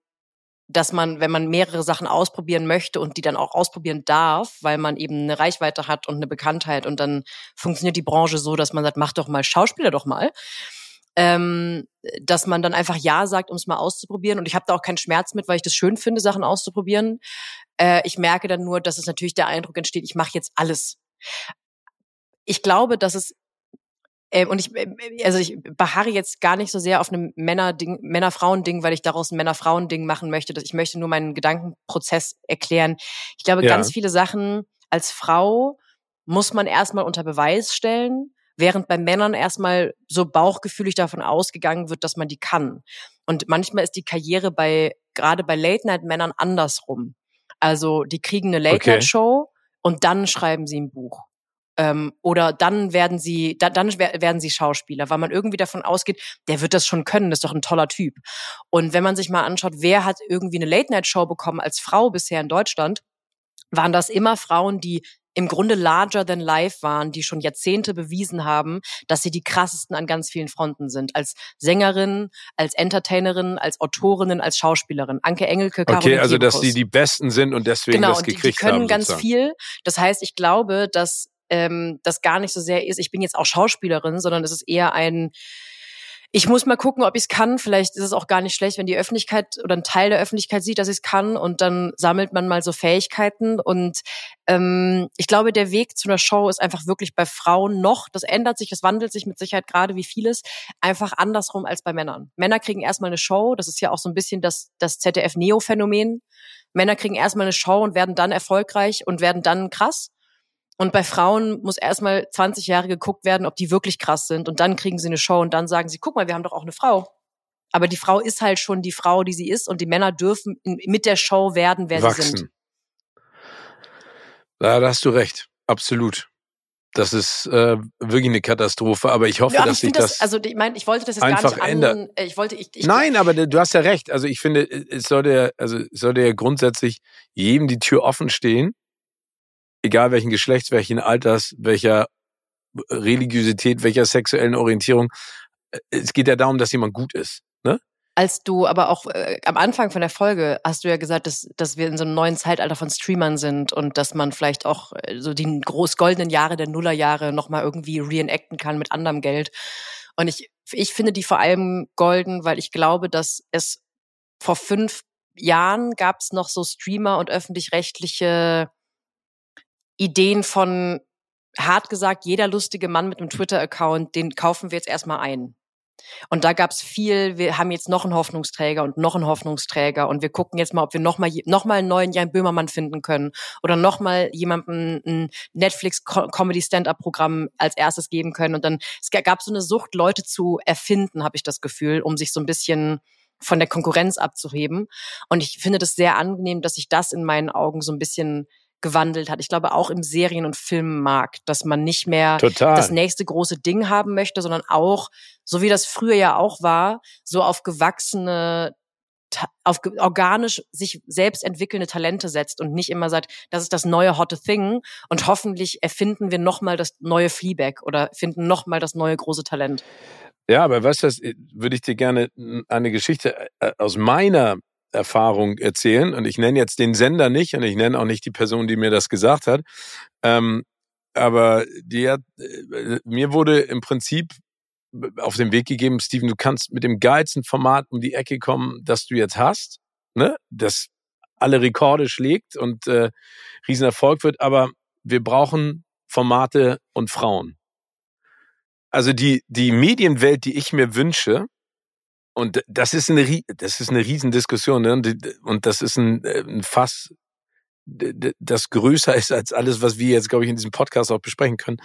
dass man, wenn man mehrere Sachen ausprobieren möchte und die dann auch ausprobieren darf, weil man eben eine Reichweite hat und eine Bekanntheit und dann funktioniert die Branche so, dass man sagt, mach doch mal, Schauspieler doch mal. Ähm, dass man dann einfach Ja sagt, um es mal auszuprobieren. Und ich habe da auch keinen Schmerz mit, weil ich das schön finde, Sachen auszuprobieren. Äh, ich merke dann nur, dass es natürlich der Eindruck entsteht, ich mache jetzt alles. Ich glaube, dass es äh, und ich, äh, also ich beharre jetzt gar nicht so sehr auf einem Männer-Ding, Männer-Frauen-Ding, weil ich daraus ein Männer-Frauen-Ding machen möchte. Ich möchte nur meinen Gedankenprozess erklären. Ich glaube, Ja. ganz viele Sachen als Frau muss man erstmal unter Beweis stellen, während bei Männern erstmal so bauchgefühlig davon ausgegangen wird, dass man die kann. Und manchmal ist die Karriere bei, gerade bei Late-Night-Männern andersrum. Also, die kriegen eine Late-Night-Show und dann schreiben sie ein Buch. Ähm, oder dann werden sie, da, dann werden sie Schauspieler, weil man irgendwie davon ausgeht, der wird das schon können, das ist doch ein toller Typ. Und wenn man sich mal anschaut, wer hat irgendwie eine Late-Night-Show bekommen als Frau bisher in Deutschland, waren das immer Frauen, die im Grunde larger than life waren, die schon Jahrzehnte bewiesen haben, dass sie die krassesten an ganz vielen Fronten sind. Als Sängerin, als Entertainerin, als Autorinnen, als Schauspielerin. Anke Engelke, Caroline Okay, also dass die die Besten sind und deswegen genau, das gekriegt haben. Genau, die, die können haben, ganz viel. Das heißt, ich glaube, dass ähm, das gar nicht so sehr ist, ich bin jetzt auch Schauspielerin, sondern es ist eher ein ich muss mal gucken, ob ich es kann. Vielleicht ist es auch gar nicht schlecht, wenn die Öffentlichkeit oder ein Teil der Öffentlichkeit sieht, dass ich es kann und dann sammelt man mal so Fähigkeiten. Und ähm, ich glaube, der Weg zu einer Show ist einfach wirklich bei Frauen noch, das ändert sich, das wandelt sich mit Sicherheit gerade wie vieles, einfach andersrum als bei Männern. Männer kriegen erstmal eine Show, das ist ja auch so ein bisschen das, das ZDF-Neo-Phänomen. Männer kriegen erstmal eine Show und werden dann erfolgreich und werden dann krass. Und bei Frauen muss erstmal 20 Jahre geguckt werden, ob die wirklich krass sind. Und dann kriegen sie eine Show und dann sagen sie, guck mal, wir haben doch auch eine Frau. Aber die Frau ist halt schon die Frau, die sie ist. Und die Männer dürfen mit der Show werden, wer Wachsen. sie sind. Ja, da hast du recht. Absolut. Das ist äh, wirklich eine Katastrophe, aber ich hoffe, Ja, aber dass ich sich das, das, also ich meine, ich wollte das jetzt gar einfach nicht an, ändert. äh, ich wollte, ich, ich Nein, aber du hast ja recht. Also ich finde, es sollte ja, also es sollte ja grundsätzlich jedem die Tür offen stehen, egal welchen Geschlechts, welchen Alters, welcher Religiosität, welcher sexuellen Orientierung. Es geht ja darum, dass jemand gut ist. Ne? Als du aber auch äh, am Anfang von der Folge hast du ja gesagt, dass, dass wir in so einem neuen Zeitalter von Streamern sind und dass man vielleicht auch äh, so die groß goldenen Jahre der Nullerjahre nochmal irgendwie reenacten kann mit anderem Geld. Und ich, ich finde die vor allem golden, weil ich glaube, dass es vor fünf Jahren gab es noch so Streamer und öffentlich-rechtliche Ideen von, hart gesagt, jeder lustige Mann mit einem Twitter-Account, den kaufen wir jetzt erstmal ein. Und da gab's viel, wir haben jetzt noch einen Hoffnungsträger und noch einen Hoffnungsträger und wir gucken jetzt mal, ob wir noch mal, noch mal einen neuen Jan Böhmermann finden können oder noch mal jemandem ein Netflix-Comedy-Stand-Up-Programm als erstes geben können. Und dann, es gab so eine Sucht, Leute zu erfinden, habe ich das Gefühl, um sich so ein bisschen von der Konkurrenz abzuheben. Und ich finde das sehr angenehm, dass sich das in meinen Augen so ein bisschen gewandelt hat. Ich glaube auch im Serien- und Filmmarkt, dass man nicht mehr Total. das nächste große Ding haben möchte, sondern auch, so wie das früher ja auch war, so auf gewachsene auf organisch sich selbst entwickelnde Talente setzt und nicht immer sagt, das ist das neue hotte Thing und hoffentlich erfinden wir nochmal das neue Fleabag oder finden nochmal das neue große Talent. Ja, aber weißt du, was, würde ich dir gerne eine Geschichte äh, aus meiner Erfahrung erzählen. Und ich nenne jetzt den Sender nicht und ich nenne auch nicht die Person, die mir das gesagt hat. Ähm, aber die hat, äh, mir wurde im Prinzip auf den Weg gegeben, Steven, du kannst mit dem geilsten Format um die Ecke kommen, das du jetzt hast, ne? das alle Rekorde schlägt und äh, Riesenerfolg wird, aber wir brauchen Formate und Frauen. Also die, die Medienwelt, die ich mir wünsche, und das ist eine, das ist eine Riesendiskussion, ne? Und das ist ein, äh, ein Fass, das größer ist als alles, was wir jetzt, glaube ich, in diesem Podcast auch besprechen können.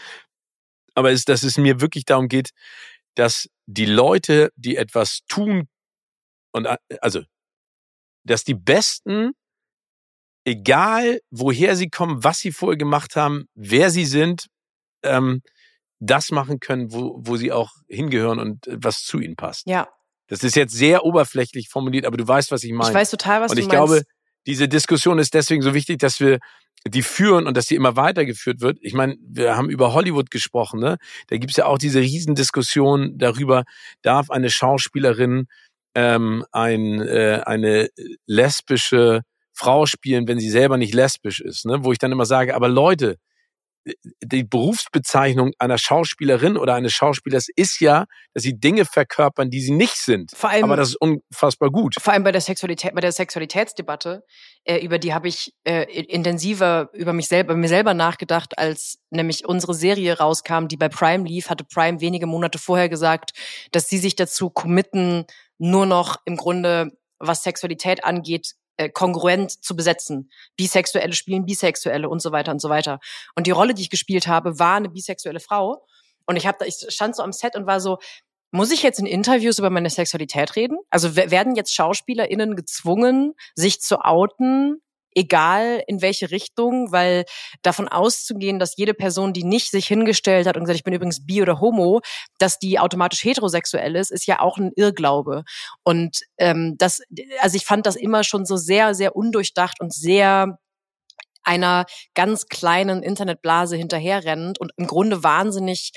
Aber es, dass es mir wirklich darum geht, dass die Leute, die etwas tun, und äh, also, dass die Besten, egal woher sie kommen, was sie vorher gemacht haben, wer sie sind, ähm, das machen können, wo, wo sie auch hingehören und äh, was zu ihnen passt. Ja, Das ist jetzt sehr oberflächlich formuliert, aber du weißt, was ich meine. ich weiß total, was und du ich meinst. glaube, diese Diskussion ist deswegen so wichtig, dass wir die führen und dass die immer weitergeführt wird. Ich meine, wir haben über Hollywood gesprochen, ne? Da gibt's ja auch diese Riesendiskussion darüber, darf eine Schauspielerin ähm, ein, äh, eine lesbische Frau spielen, wenn sie selber nicht lesbisch ist, ne? Wo ich dann immer sage, aber Leute, die Berufsbezeichnung einer Schauspielerin oder eines Schauspielers ist ja, dass sie Dinge verkörpern, die sie nicht sind. vor allem, Aber das ist unfassbar gut. vor allem bei der Sexualität, bei der Sexualitätsdebatte, äh, über die habe ich äh, intensiver über mich selber, mir selber nachgedacht, als nämlich unsere Serie rauskam, die bei Prime lief, hatte Prime wenige Monate vorher gesagt, dass sie sich dazu committen, nur noch im Grunde, was Sexualität angeht, äh, kongruent zu besetzen. Bisexuelle spielen Bisexuelle und so weiter und so weiter. Und die Rolle, die ich gespielt habe, war eine bisexuelle Frau. Und ich habe da, ich stand so am Set und war so, muss ich jetzt in Interviews über meine Sexualität reden? Also wer- werden jetzt SchauspielerInnen gezwungen, sich zu outen egal in welche Richtung, weil davon auszugehen, dass jede Person, die nicht sich hingestellt hat und gesagt, ich bin übrigens bi oder homo, dass die automatisch heterosexuell ist, ist ja auch ein Irrglaube. Und ähm, das, also ich fand das immer schon so sehr, sehr undurchdacht und sehr einer ganz kleinen Internetblase hinterherrennend und im Grunde wahnsinnig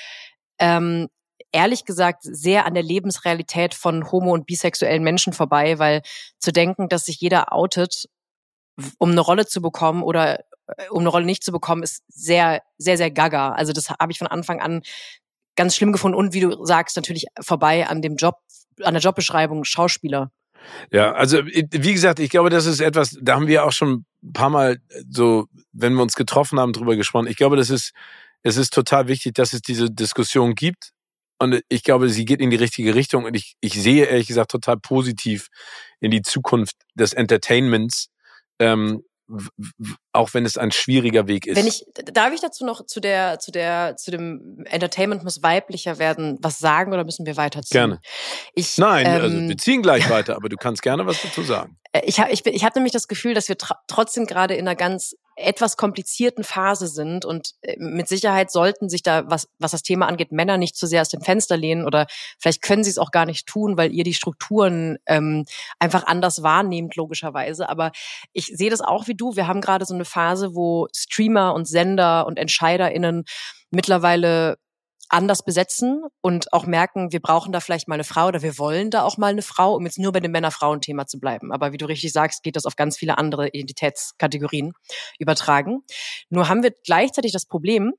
ähm, ehrlich gesagt sehr an der Lebensrealität von homo- und bisexuellen Menschen vorbei, weil zu denken, dass sich jeder outet, um eine Rolle zu bekommen oder äh, um eine Rolle nicht zu bekommen, ist sehr, sehr, sehr gaga. Also das habe ich von Anfang an ganz schlimm gefunden und wie du sagst, natürlich vorbei an dem Job, an der Jobbeschreibung Schauspieler. Ja, also wie gesagt, ich glaube, das ist etwas, da haben wir auch schon ein paar Mal so, wenn wir uns getroffen haben, drüber gesprochen. Ich glaube, das ist, es ist total wichtig, dass es diese Diskussion gibt. Und ich glaube, sie geht in die richtige Richtung. Und ich, ich sehe ehrlich gesagt total positiv in die Zukunft des Entertainments, ähm, auch wenn es ein schwieriger Weg ist. Wenn ich, darf ich dazu noch zu der, zu der, zu dem Entertainment muss weiblicher werden, was sagen oder müssen wir weiterziehen? Gerne. Ich, Nein, also ähm, also wir ziehen gleich weiter, aber du kannst gerne was dazu sagen. [laughs] Äh, ich habe ich, ich hab nämlich das Gefühl, dass wir trotzdem gerade in einer ganz etwas komplizierten Phase sind und äh, mit Sicherheit sollten sich da, was, was das Thema angeht, Männer nicht zu sehr aus dem Fenster lehnen oder vielleicht können sie es auch gar nicht tun, weil ihr die Strukturen ähm, einfach anders wahrnehmt, logischerweise. Aber ich sehe das auch wie du. Wir haben gerade so eine Phase, wo Streamer und Sender und EntscheiderInnen mittlerweile anders besetzen und auch merken, wir brauchen da vielleicht mal eine Frau oder wir wollen da auch mal eine Frau, um jetzt nur bei dem Männer-Frauen-Thema zu bleiben. Aber wie du richtig sagst, geht das auf ganz viele andere Identitätskategorien übertragen. Nur haben wir gleichzeitig das Problem,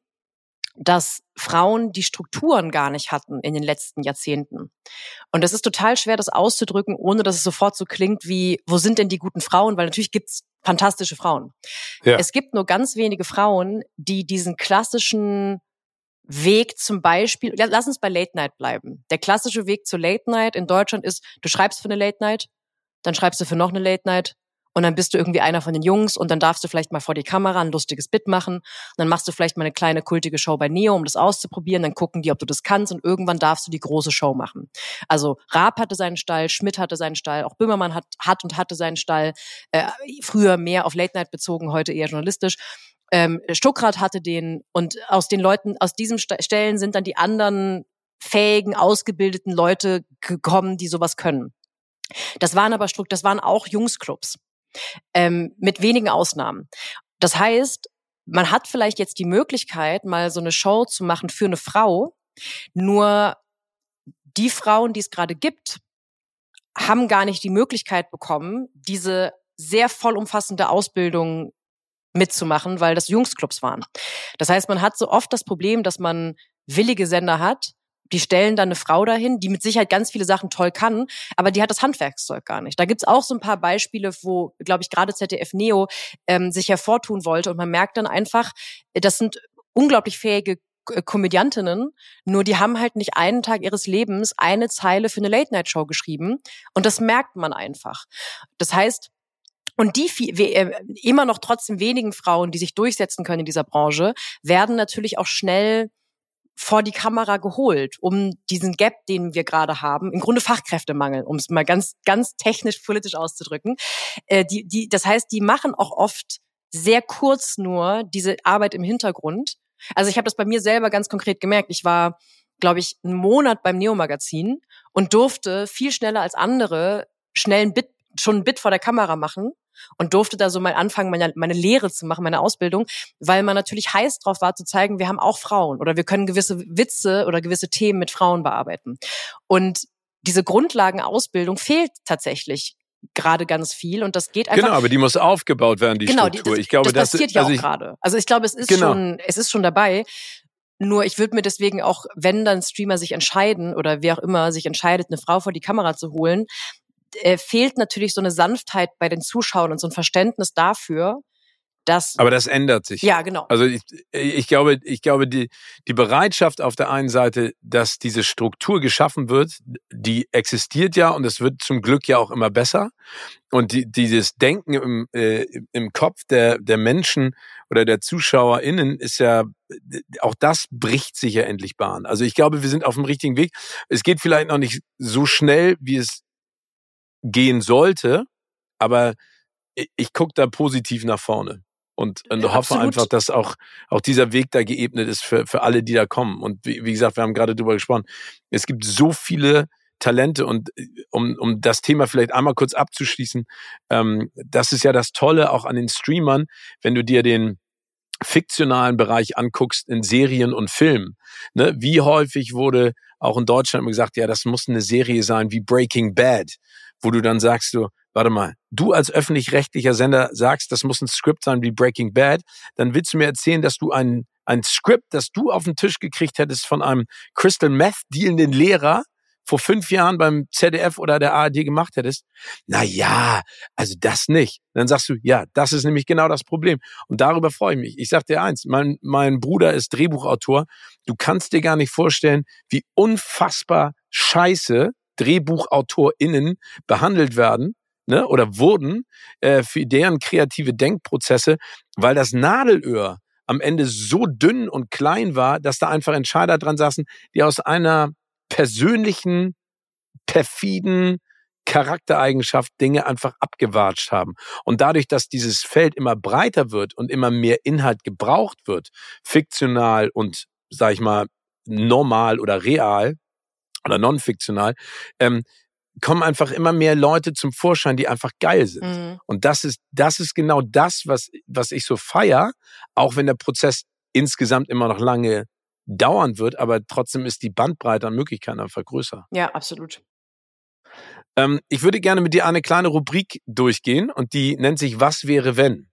dass Frauen die Strukturen gar nicht hatten in den letzten Jahrzehnten. Und es ist total schwer, das auszudrücken, ohne dass es sofort so klingt wie, wo sind denn die guten Frauen? Weil natürlich gibt's fantastische Frauen. Ja. Es gibt nur ganz wenige Frauen, die diesen klassischen Weg zum Beispiel, lass uns bei Late Night bleiben. Der klassische Weg zur Late Night in Deutschland ist, du schreibst für eine Late Night, dann schreibst du für noch eine Late Night und dann bist du irgendwie einer von den Jungs und dann darfst du vielleicht mal vor die Kamera ein lustiges Bit machen. Und dann machst du vielleicht mal eine kleine kultige Show bei Neo, um das auszuprobieren. Dann gucken die, ob du das kannst und irgendwann darfst du die große Show machen. Also Raab hatte seinen Stall, Schmidt hatte seinen Stall, auch Böhmermann hat, hat und hatte seinen Stall. Äh, früher mehr auf Late Night bezogen, heute eher journalistisch ähm, Stuckrad hatte den und aus den Leuten, aus diesen Stellen sind dann die anderen fähigen, ausgebildeten Leute gekommen, die sowas können. Das waren aber Struck, das waren auch Jungsclubs. Ähm, mit wenigen Ausnahmen. Das heißt, man hat vielleicht jetzt die Möglichkeit, mal so eine Show zu machen für eine Frau, nur die Frauen, die es gerade gibt, haben gar nicht die Möglichkeit bekommen, diese sehr vollumfassende Ausbildung mitzumachen, weil das Jungsclubs waren. Das heißt, man hat so oft das Problem, dass man willige Sender hat, die stellen dann eine Frau dahin, die mit Sicherheit ganz viele Sachen toll kann, aber die hat das Handwerkszeug gar nicht. Da gibt's auch so ein paar Beispiele, wo, glaube ich, gerade ZDF Neo ähm, sich hervortun wollte und man merkt dann einfach, das sind unglaublich fähige äh, Komödiantinnen, nur die haben halt nicht einen Tag ihres Lebens eine Zeile für eine Late-Night-Show geschrieben und das merkt man einfach. Das heißt, und die äh, immer noch trotzdem wenigen Frauen, die sich durchsetzen können in dieser Branche, werden natürlich auch schnell vor die Kamera geholt, um diesen Gap, den wir gerade haben, im Grunde Fachkräftemangel, um es mal ganz, ganz technisch politisch auszudrücken. Äh, die, die, das heißt, die machen auch oft sehr kurz nur diese Arbeit im Hintergrund. Also ich habe das bei mir selber ganz konkret gemerkt. Ich war, glaube ich, einen Monat beim Neo-Magazin und durfte viel schneller als andere schnell ein Bit, schon ein Bit vor der Kamera machen und durfte da so mal anfangen, meine, meine Lehre zu machen, meine Ausbildung, weil man natürlich heiß drauf war zu zeigen, wir haben auch Frauen oder wir können gewisse Witze oder gewisse Themen mit Frauen bearbeiten. Und diese Grundlagenausbildung fehlt tatsächlich gerade ganz viel und das geht einfach. Genau, aber die muss aufgebaut werden, die genau, Struktur. Die, das, ich glaube, das passiert das, ja also auch gerade. Also ich glaube, es ist genau. schon, es ist schon dabei. Nur ich würde mir deswegen auch, wenn dann Streamer sich entscheiden oder wer auch immer sich entscheidet, eine Frau vor die Kamera zu holen, äh, fehlt natürlich so eine Sanftheit bei den Zuschauern und so ein Verständnis dafür, dass. Aber das ändert sich. Ja, genau. Also ich, ich glaube, ich glaube, die, die Bereitschaft auf der einen Seite, dass diese Struktur geschaffen wird, die existiert ja und es wird zum Glück ja auch immer besser. Und die, dieses Denken im, äh, im Kopf der, der Menschen oder der ZuschauerInnen ist ja, auch das bricht sich ja endlich Bahn. Also ich glaube, wir sind auf dem richtigen Weg. Es geht vielleicht noch nicht so schnell, wie es gehen sollte. Aber ich, gucke da positiv nach vorne und, und Ja, hoffe absolut. einfach, dass auch, auch dieser Weg da geebnet ist für, für alle, die da kommen. Und wie, wie gesagt, wir haben gerade drüber gesprochen. Es gibt so viele Talente und äh, um, um das Thema vielleicht einmal kurz abzuschließen, ähm, das ist ja das Tolle auch an den Streamern, wenn du dir den fiktionalen Bereich anguckst in Serien und Filmen. Ne? Wie häufig wurde auch in Deutschland immer gesagt, ja, das muss eine Serie sein wie Breaking Bad, wo du dann sagst du, warte mal, du als öffentlich-rechtlicher Sender sagst, das muss ein Skript sein wie Breaking Bad, dann willst du mir erzählen, dass du ein, ein Skript, das du auf den Tisch gekriegt hättest von einem Crystal Meth dealenden Lehrer vor fünf Jahren beim ZDF oder der ARD gemacht hättest. Na ja, also das nicht. Dann sagst du, ja, das ist nämlich genau das Problem. Und darüber freue ich mich. Ich sag dir eins, mein, mein Bruder ist Drehbuchautor. Du kannst dir gar nicht vorstellen, wie unfassbar scheiße DrehbuchautorInnen behandelt werden ne, oder wurden äh, für deren kreative Denkprozesse, weil das Nadelöhr am Ende so dünn und klein war, dass da einfach Entscheider dran saßen, die aus einer persönlichen, perfiden Charaktereigenschaft Dinge einfach abgewatscht haben. Und dadurch, dass dieses Feld immer breiter wird und immer mehr Inhalt gebraucht wird, fiktional und, sag ich mal, normal oder real oder non-fiktional, ähm, kommen einfach immer mehr Leute zum Vorschein, die einfach geil sind. Mhm. Und das ist, das ist genau das, was, was ich so feier, auch wenn der Prozess insgesamt immer noch lange dauern wird, aber trotzdem ist die Bandbreite an Möglichkeiten einfach größer. Ja, absolut. Ähm, ich würde gerne mit dir eine kleine Rubrik durchgehen und die nennt sich Was wäre wenn?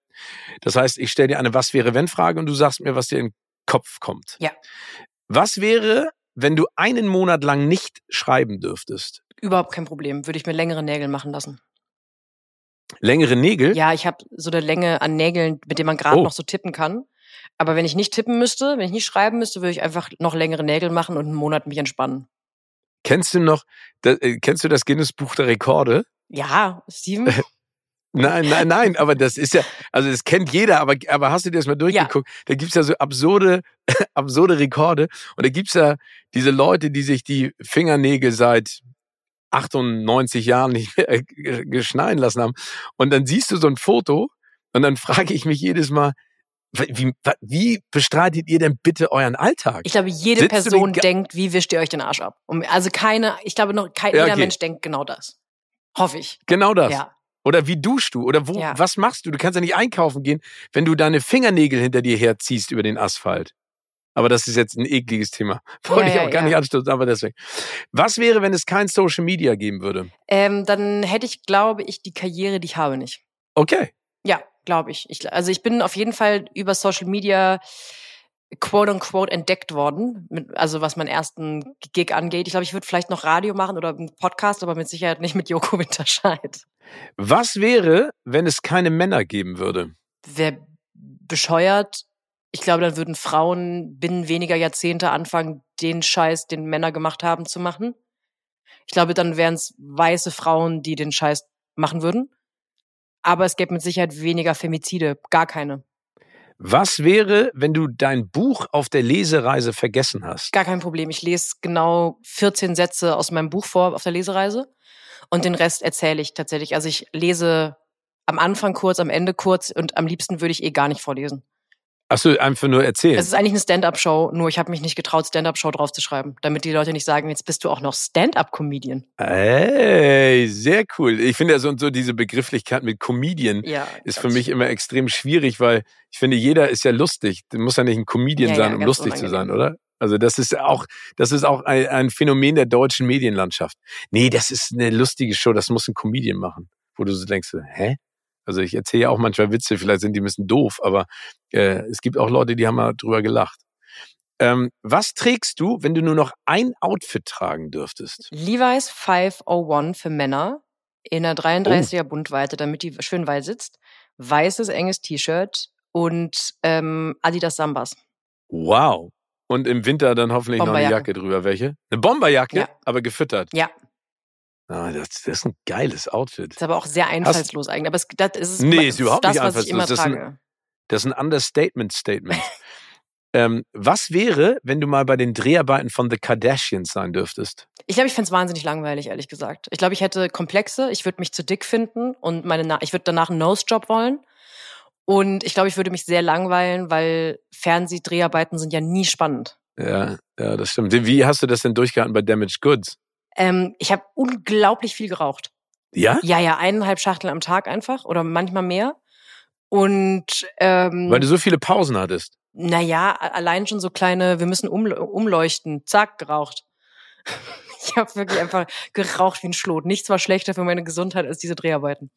Das heißt, ich stelle dir eine Was wäre wenn Frage und du sagst mir, was dir in den Kopf kommt. Ja. Was wäre, wenn du einen Monat lang nicht schreiben dürftest? Überhaupt kein Problem. Würde ich mir längere Nägel machen lassen. Längere Nägel? Ja, ich habe so eine Länge an Nägeln, mit dem man gerade Oh. noch so tippen kann. Aber wenn ich nicht tippen müsste, wenn ich nicht schreiben müsste, würde ich einfach noch längere Nägel machen und einen Monat mich entspannen. Kennst du noch, da, äh, kennst du das Guinness Buch der Rekorde? Ja, Steven? [laughs] Nein, nein, nein, aber das ist ja, also das kennt jeder, aber, aber hast du dir das mal durchgeguckt? Da gibt's ja so absurde, [laughs] absurde Rekorde und da gibt's ja diese Leute, die sich die Fingernägel seit 98 Jahren nicht mehr äh, geschneiden lassen haben. Und dann siehst du so ein Foto und dann [laughs] frage ich mich jedes Mal, wie, wie bestreitet ihr denn bitte euren Alltag? Ich glaube, jede Sitzt Person denkt, wie wischt ihr euch den Arsch ab? Also keine, ich glaube noch, kein, Ja, jeder okay. Mensch denkt genau das. Hoffe ich. Genau das. Ja. Oder wie duschst du? Oder wo, Ja. was machst du? Du kannst ja nicht einkaufen gehen, wenn du deine Fingernägel hinter dir herziehst über den Asphalt. Aber das ist jetzt ein ekliges Thema. [laughs] Wollte Ja, ich ja, auch gar ja. nicht anstoßen, aber deswegen. Was wäre, wenn es kein Social Media geben würde? Ähm, dann hätte ich, glaube ich, die Karriere, die ich habe, nicht. Okay. Ja, glaube ich. ich. Also ich bin auf jeden Fall über Social Media quote unquote entdeckt worden, mit, also was meinen ersten Gig angeht. Ich glaube, ich würde vielleicht noch Radio machen oder einen Podcast, aber mit Sicherheit nicht mit Joko [laughs] Winterscheid. Was wäre, wenn es keine Männer geben würde? Wer bescheuert, ich glaube, dann würden Frauen binnen weniger Jahrzehnte anfangen, den Scheiß, den Männer gemacht haben, zu machen. Ich glaube, dann wären es weiße Frauen, die den Scheiß machen würden. Aber es gäbe mit Sicherheit weniger Femizide, gar keine. Was wäre, wenn du dein Buch auf der Lesereise vergessen hast? Gar kein Problem. Ich lese genau 14 Sätze aus meinem Buch vor auf der Lesereise und den Rest erzähle ich tatsächlich. Also ich lese am Anfang kurz, am Ende kurz und am liebsten würde ich eh gar nicht vorlesen. Achso, einfach nur erzählen. Es ist eigentlich eine Stand-up-Show, nur ich habe mich nicht getraut, Stand-up-Show draufzuschreiben, damit die Leute nicht sagen, jetzt bist du auch noch Stand-up-Comedian. Ey, sehr cool. Ich finde ja so und so diese Begrifflichkeit mit Comedian Ja. ist für mich immer extrem schwierig, weil ich finde, jeder ist ja lustig. Du musst ja nicht ein Comedian Ja, sein, ja, um lustig zu sein, unangenehm. oder? Also das ist auch, das ist auch ein, ein Phänomen der deutschen Medienlandschaft. Nee, das ist eine lustige Show, das muss ein Comedian machen. Wo du so denkst, hä? Also ich erzähle ja auch manchmal Witze, vielleicht sind die ein bisschen doof, aber äh, es gibt auch Leute, die haben mal drüber gelacht. Ähm, was trägst du, wenn du nur noch ein Outfit tragen dürftest? Levi's 501 für Männer in einer 33er Buntweite, damit die schön weit sitzt. Weißes, enges T-Shirt und ähm, Adidas Sambas. Wow. Und im Winter dann hoffentlich noch eine. Jacke drüber. Welche? Eine Bomberjacke, Ja. aber gefüttert. Ja. Ah, das, das ist ein geiles Outfit. Ist aber auch sehr einfallslos eigentlich. Aber es, das ist, Nee, ist überhaupt das, nicht was ich immer einfallslos. Das ist ein-. Das ist ein Understatement-Statement. [laughs] Ähm, was wäre, wenn du mal bei den Dreharbeiten von The Kardashians sein dürftest? Ich glaube, ich fände es wahnsinnig langweilig, ehrlich gesagt. Ich glaube, ich hätte Komplexe, ich würde mich zu dick finden und meine Na ich würde danach einen Nose-Job wollen. Und ich glaube, ich würde mich sehr langweilen, weil Fernsehdreharbeiten sind ja nie spannend. Ja, ja, das stimmt. Wie hast du das denn durchgehalten bei Damaged Goods? Ähm, ich habe unglaublich viel geraucht. Ja? Ja, ja, eineinhalb Schachteln am Tag einfach oder manchmal mehr. Und ähm, Weil du so viele Pausen hattest. naja, allein schon so kleine, wir müssen um, umleuchten, zack, geraucht. [laughs] Ich habe wirklich einfach geraucht wie ein Schlot. Nichts war schlechter für meine Gesundheit als diese Dreharbeiten.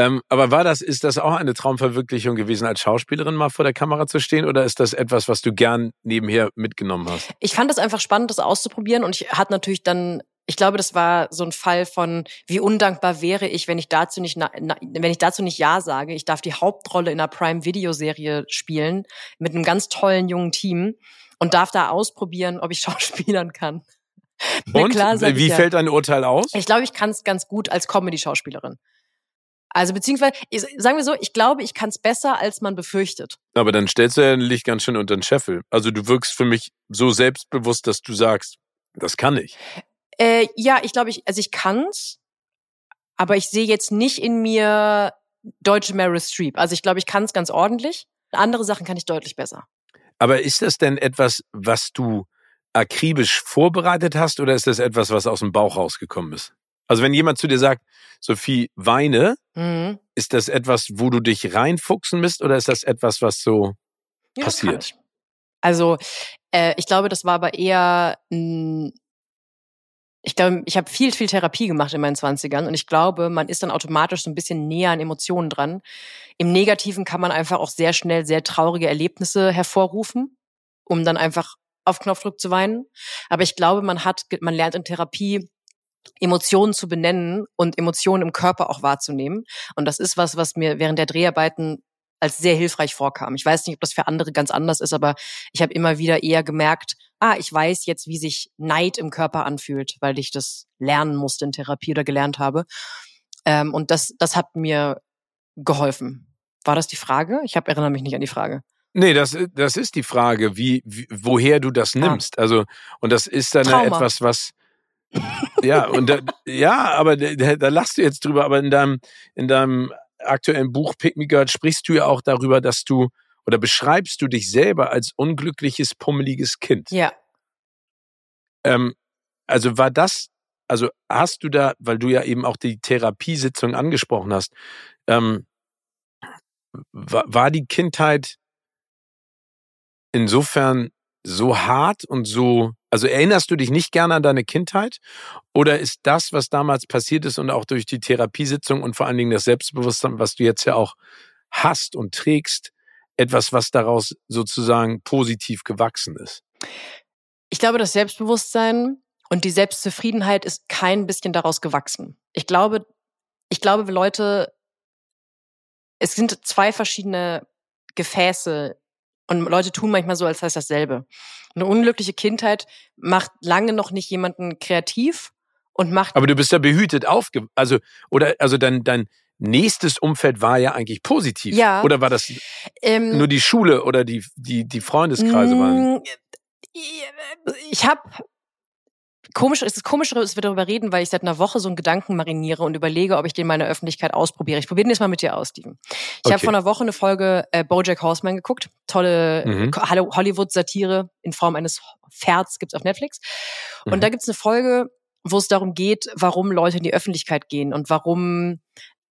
Ähm, aber war das, ist das auch eine Traumverwirklichung gewesen, als Schauspielerin mal vor der Kamera zu stehen? Oder ist das etwas, was du gern nebenher mitgenommen hast? Ich fand es einfach spannend, das auszuprobieren und ich hatte natürlich dann, ich glaube, das war so ein Fall von, wie undankbar wäre ich, wenn ich dazu nicht, na, wenn ich dazu nicht ja sage. Ich darf die Hauptrolle in einer Prime Video Serie spielen mit einem ganz tollen jungen Team und darf da ausprobieren, ob ich [laughs] schauspielern kann. Und klar, wie ja. fällt dein Urteil aus? Ich glaube, ich kann es ganz gut als Comedy-Schauspielerin. Also beziehungsweise, sagen wir so, ich glaube, ich kann es besser, als man befürchtet. Aber dann stellst du ja ein Licht ganz schön unter den Scheffel. Also du wirkst für mich so selbstbewusst, dass du sagst, das kann ich. Äh, ja, ich glaube, ich, also ich kann's, aber ich sehe jetzt nicht in mir deutsche Meryl Streep. Also ich glaube, ich kann es ganz ordentlich. Andere Sachen kann ich deutlich besser. Aber ist das denn etwas, was du akribisch vorbereitet hast oder ist das etwas, was aus dem Bauch rausgekommen ist? Also wenn jemand zu dir sagt, Sophie, weine, Mhm. ist das etwas, wo du dich reinfuchsen müsst oder ist das etwas, was so Ja, Passiert. Also äh, ich glaube, das war aber eher ein ich glaube, ich habe viel, viel Therapie gemacht in meinen Zwanzigern und ich glaube, man ist dann automatisch so ein bisschen näher an Emotionen dran. Im Negativen kann man einfach auch sehr schnell sehr traurige Erlebnisse hervorrufen, um dann einfach auf Knopfdruck zu weinen. Aber ich glaube, man hat, man lernt in Therapie Emotionen zu benennen und Emotionen im Körper auch wahrzunehmen. Und das ist was, was mir während der Dreharbeiten als sehr hilfreich vorkam. Ich weiß nicht, ob das für andere ganz anders ist, aber ich habe immer wieder eher gemerkt, ah, ich weiß jetzt, wie sich Neid im Körper anfühlt, weil ich das lernen musste in Therapie oder gelernt habe. Ähm, und das, das hat mir geholfen. War das die Frage? Ich hab, erinnere mich nicht an die Frage. Nee, das, das ist die Frage, wie, wie woher du das nimmst. Also, und das ist dann Trauma. etwas, was. Ja, und da, ja, aber da, da lachst du jetzt drüber, aber in deinem, in deinem aktuellen Buch Pick Me Girl sprichst du ja auch darüber, dass du oder beschreibst du dich selber als unglückliches, pummeliges Kind. Ja. Ähm, also war das, also hast du da, weil du ja eben auch die Therapiesitzung angesprochen hast, ähm, war, war die Kindheit insofern so hart und so, also erinnerst du dich nicht gerne an deine Kindheit? Oder ist das, was damals passiert ist und auch durch die Therapiesitzung und vor allen Dingen das Selbstbewusstsein, was du jetzt ja auch hast und trägst, etwas, was daraus sozusagen positiv gewachsen ist? Ich glaube, das Selbstbewusstsein und die Selbstzufriedenheit ist kein bisschen daraus gewachsen. Ich glaube, ich glaube, Leute, es sind zwei verschiedene Gefäße und Leute tun manchmal so, als sei es dasselbe. Eine unglückliche Kindheit macht lange noch nicht jemanden kreativ und macht Aber du bist ja behütet aufge, also, oder, also dein, dein nächstes Umfeld war ja eigentlich positiv. Ja. Oder war das ähm, nur die Schule oder die, die, die Freundeskreise waren? Mm, Ich habe komisch, es ist komischer, dass wir darüber reden, weil ich seit einer Woche so einen Gedanken mariniere und überlege, ob ich den mal in der Öffentlichkeit ausprobiere. Ich probiere den jetzt mal mit dir aus, Steven. Ich habe Okay. vor einer Woche eine Folge äh, BoJack Horseman geguckt, tolle Mhm. Holly- Hollywood-Satire in Form eines Pferds gibt's auf Netflix. Und Mhm. da gibt's eine Folge, wo es darum geht, warum Leute in die Öffentlichkeit gehen und warum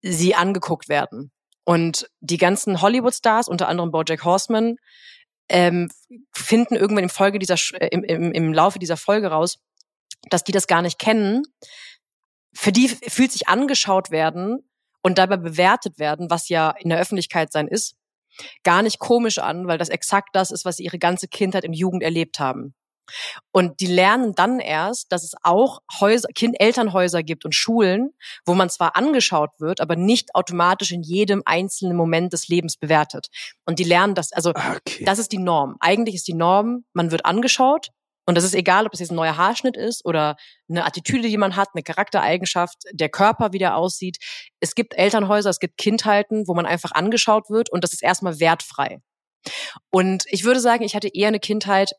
sie angeguckt werden. Und die ganzen Hollywood-Stars, unter anderem BoJack Horseman, ähm, finden irgendwann im Folge dieser äh, im, im, im Laufe dieser Folge raus, dass die das gar nicht kennen. Für die fühlt sich angeschaut werden und dabei bewertet werden, was ja in der Öffentlichkeit sein ist, gar nicht komisch an, weil das exakt das ist, was sie ihre ganze Kindheit und Jugend erlebt haben. Und die lernen dann erst, dass es auch Häuser, kind Elternhäuser gibt und Schulen, wo man zwar angeschaut wird, aber nicht automatisch in jedem einzelnen Moment des Lebens bewertet. Und die lernen das, also Ah, Okay. das ist die Norm. Eigentlich ist die Norm, man wird angeschaut und das ist egal, ob es jetzt ein neuer Haarschnitt ist oder eine Attitüde, die man hat, eine Charaktereigenschaft, der Körper, wie der aussieht. Es gibt Elternhäuser, es gibt Kindheiten, wo man einfach angeschaut wird und das ist erstmal wertfrei. Und ich würde sagen, ich hatte eher eine Kindheit,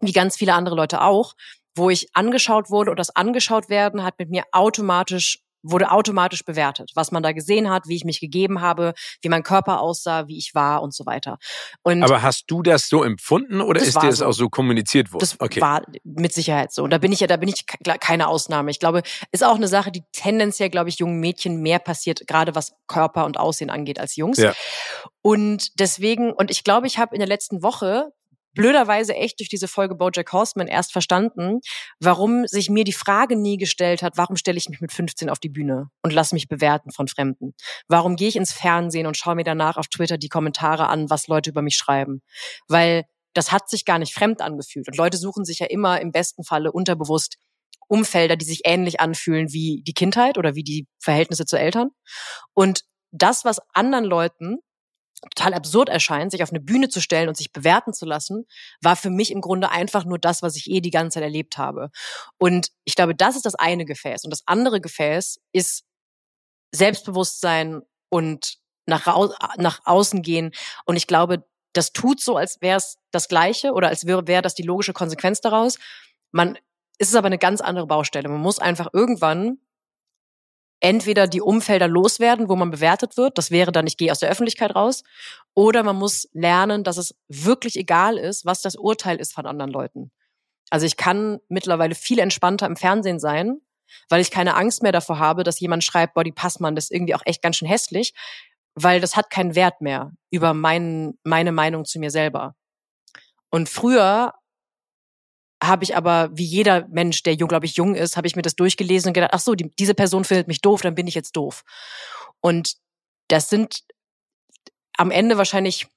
wie ganz viele andere Leute auch, wo ich angeschaut wurde und das angeschaut werden hat mit mir automatisch wurde automatisch bewertet, was man da gesehen hat, wie ich mich gegeben habe, wie mein Körper aussah, wie ich war und so weiter. Und Aber hast du das so empfunden oder ist dir das so. auch so kommuniziert worden? Das okay. war mit Sicherheit so. Und da bin ich ja, da bin ich keine Ausnahme. Ich glaube, ist auch eine Sache, die tendenziell, glaube ich, jungen Mädchen mehr passiert, gerade was Körper und Aussehen angeht als Jungs. Ja. Und deswegen, und ich glaube, ich habe in der letzten Woche blöderweise echt durch diese Folge Bojack Horseman erst verstanden, warum sich mir die Frage nie gestellt hat, warum stelle ich mich mit 15 auf die Bühne und lasse mich bewerten von Fremden? Warum gehe ich ins Fernsehen und schaue mir danach auf Twitter die Kommentare an, was Leute über mich schreiben? Weil das hat sich gar nicht fremd angefühlt. Und Leute suchen sich ja immer im besten Falle unterbewusst Umfelder, die sich ähnlich anfühlen wie die Kindheit oder wie die Verhältnisse zu Eltern. Und das, was anderen Leuten total absurd erscheint, sich auf eine Bühne zu stellen und sich bewerten zu lassen, war für mich im Grunde einfach nur das, was ich eh die ganze Zeit erlebt habe. Und ich glaube, das ist das eine Gefäß. Und das andere Gefäß ist Selbstbewusstsein und nach, nach außen gehen. Und ich glaube, das tut so, als wäre es das Gleiche oder als wäre wär das die logische Konsequenz daraus. Man ist es aber eine ganz andere Baustelle. Man muss einfach irgendwann entweder die Umfelder loswerden, wo man bewertet wird, das wäre dann, ich gehe aus der Öffentlichkeit raus, oder man muss lernen, dass es wirklich egal ist, was das Urteil ist von anderen Leuten. Also ich kann mittlerweile viel entspannter im Fernsehen sein, weil ich keine Angst mehr davor habe, dass jemand schreibt, Body Passmann, das ist irgendwie auch echt ganz schön hässlich, weil das hat keinen Wert mehr über mein, meine Meinung zu mir selber. Und früher habe ich aber, wie jeder Mensch, der glaube ich, jung ist, habe ich mir das durchgelesen und gedacht, ach so, die, diese Person findet mich doof, dann bin ich jetzt doof. Und das sind am Ende wahrscheinlich,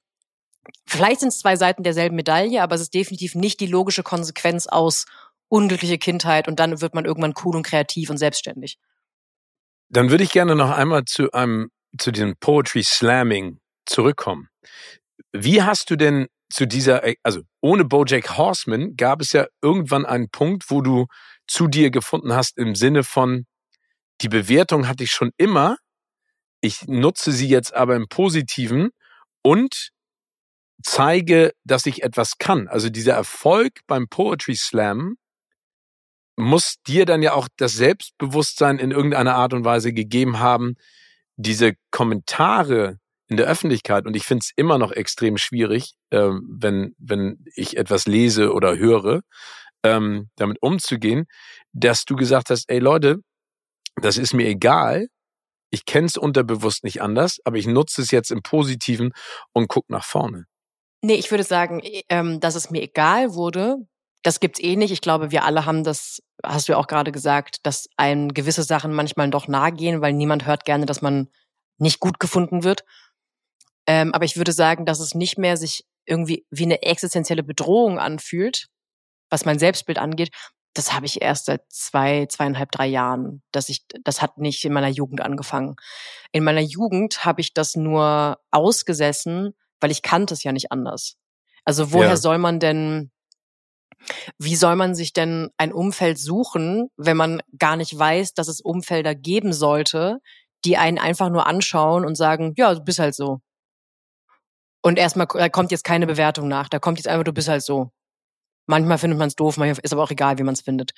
vielleicht sind es zwei Seiten derselben Medaille, aber es ist definitiv nicht die logische Konsequenz aus unglückliche Kindheit und dann wird man irgendwann cool und kreativ und selbstständig. Dann würde ich gerne noch einmal zu einem, zu dem Poetry Slamming zurückkommen. Wie hast du denn zu dieser, äh, also ohne Bojack Horseman gab es ja irgendwann einen Punkt, wo du zu dir gefunden hast im Sinne von, die Bewertung hatte ich schon immer, ich nutze sie jetzt aber im Positiven und zeige, dass ich etwas kann. Also dieser Erfolg beim Poetry Slam muss dir dann ja auch das Selbstbewusstsein in irgendeiner Art und Weise gegeben haben, diese Kommentare in der Öffentlichkeit, und ich finde es immer noch extrem schwierig, ähm, wenn, wenn ich etwas lese oder höre, ähm, damit umzugehen, dass du gesagt hast, ey Leute, das ist mir egal, ich kenne es unterbewusst nicht anders, aber ich nutze es jetzt im Positiven und guck nach vorne. Nee, ich würde sagen, ähm, dass es mir egal wurde, das gibt's eh nicht. Ich glaube, wir alle haben das, hast du ja auch gerade gesagt, dass einem gewisse Sachen manchmal doch nahe gehen, weil niemand hört gerne, dass man nicht gut gefunden wird. Ähm, aber ich würde sagen, dass es nicht mehr sich irgendwie wie eine existenzielle Bedrohung anfühlt, was mein Selbstbild angeht. Das habe ich erst seit zwei, zweieinhalb, drei Jahren. Dass ich, das hat nicht in meiner Jugend angefangen. In meiner Jugend habe ich das nur ausgesessen, weil ich kannte es ja nicht anders. Also woher ja. soll man denn, wie soll man sich denn ein Umfeld suchen, wenn man gar nicht weiß, dass es Umfelder geben sollte, die einen einfach nur anschauen und sagen, ja, du bist halt so. Und erstmal, da kommt jetzt keine Bewertung nach. Da kommt jetzt einfach, du bist halt so. Manchmal findet man es doof, manchmal ist aber auch egal, wie man es findet.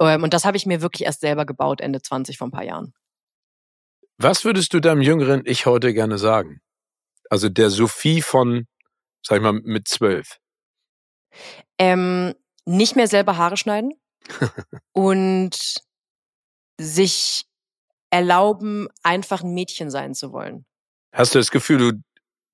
Ähm, und das habe ich mir wirklich erst selber gebaut, Ende 20 vor ein paar Jahren. Was würdest du deinem jüngeren Ich heute gerne sagen? Also der Sophie von, sag ich mal, mit zwölf. Ähm, nicht mehr selber Haare schneiden [laughs] und sich erlauben, einfach ein Mädchen sein zu wollen. Hast du das Gefühl, du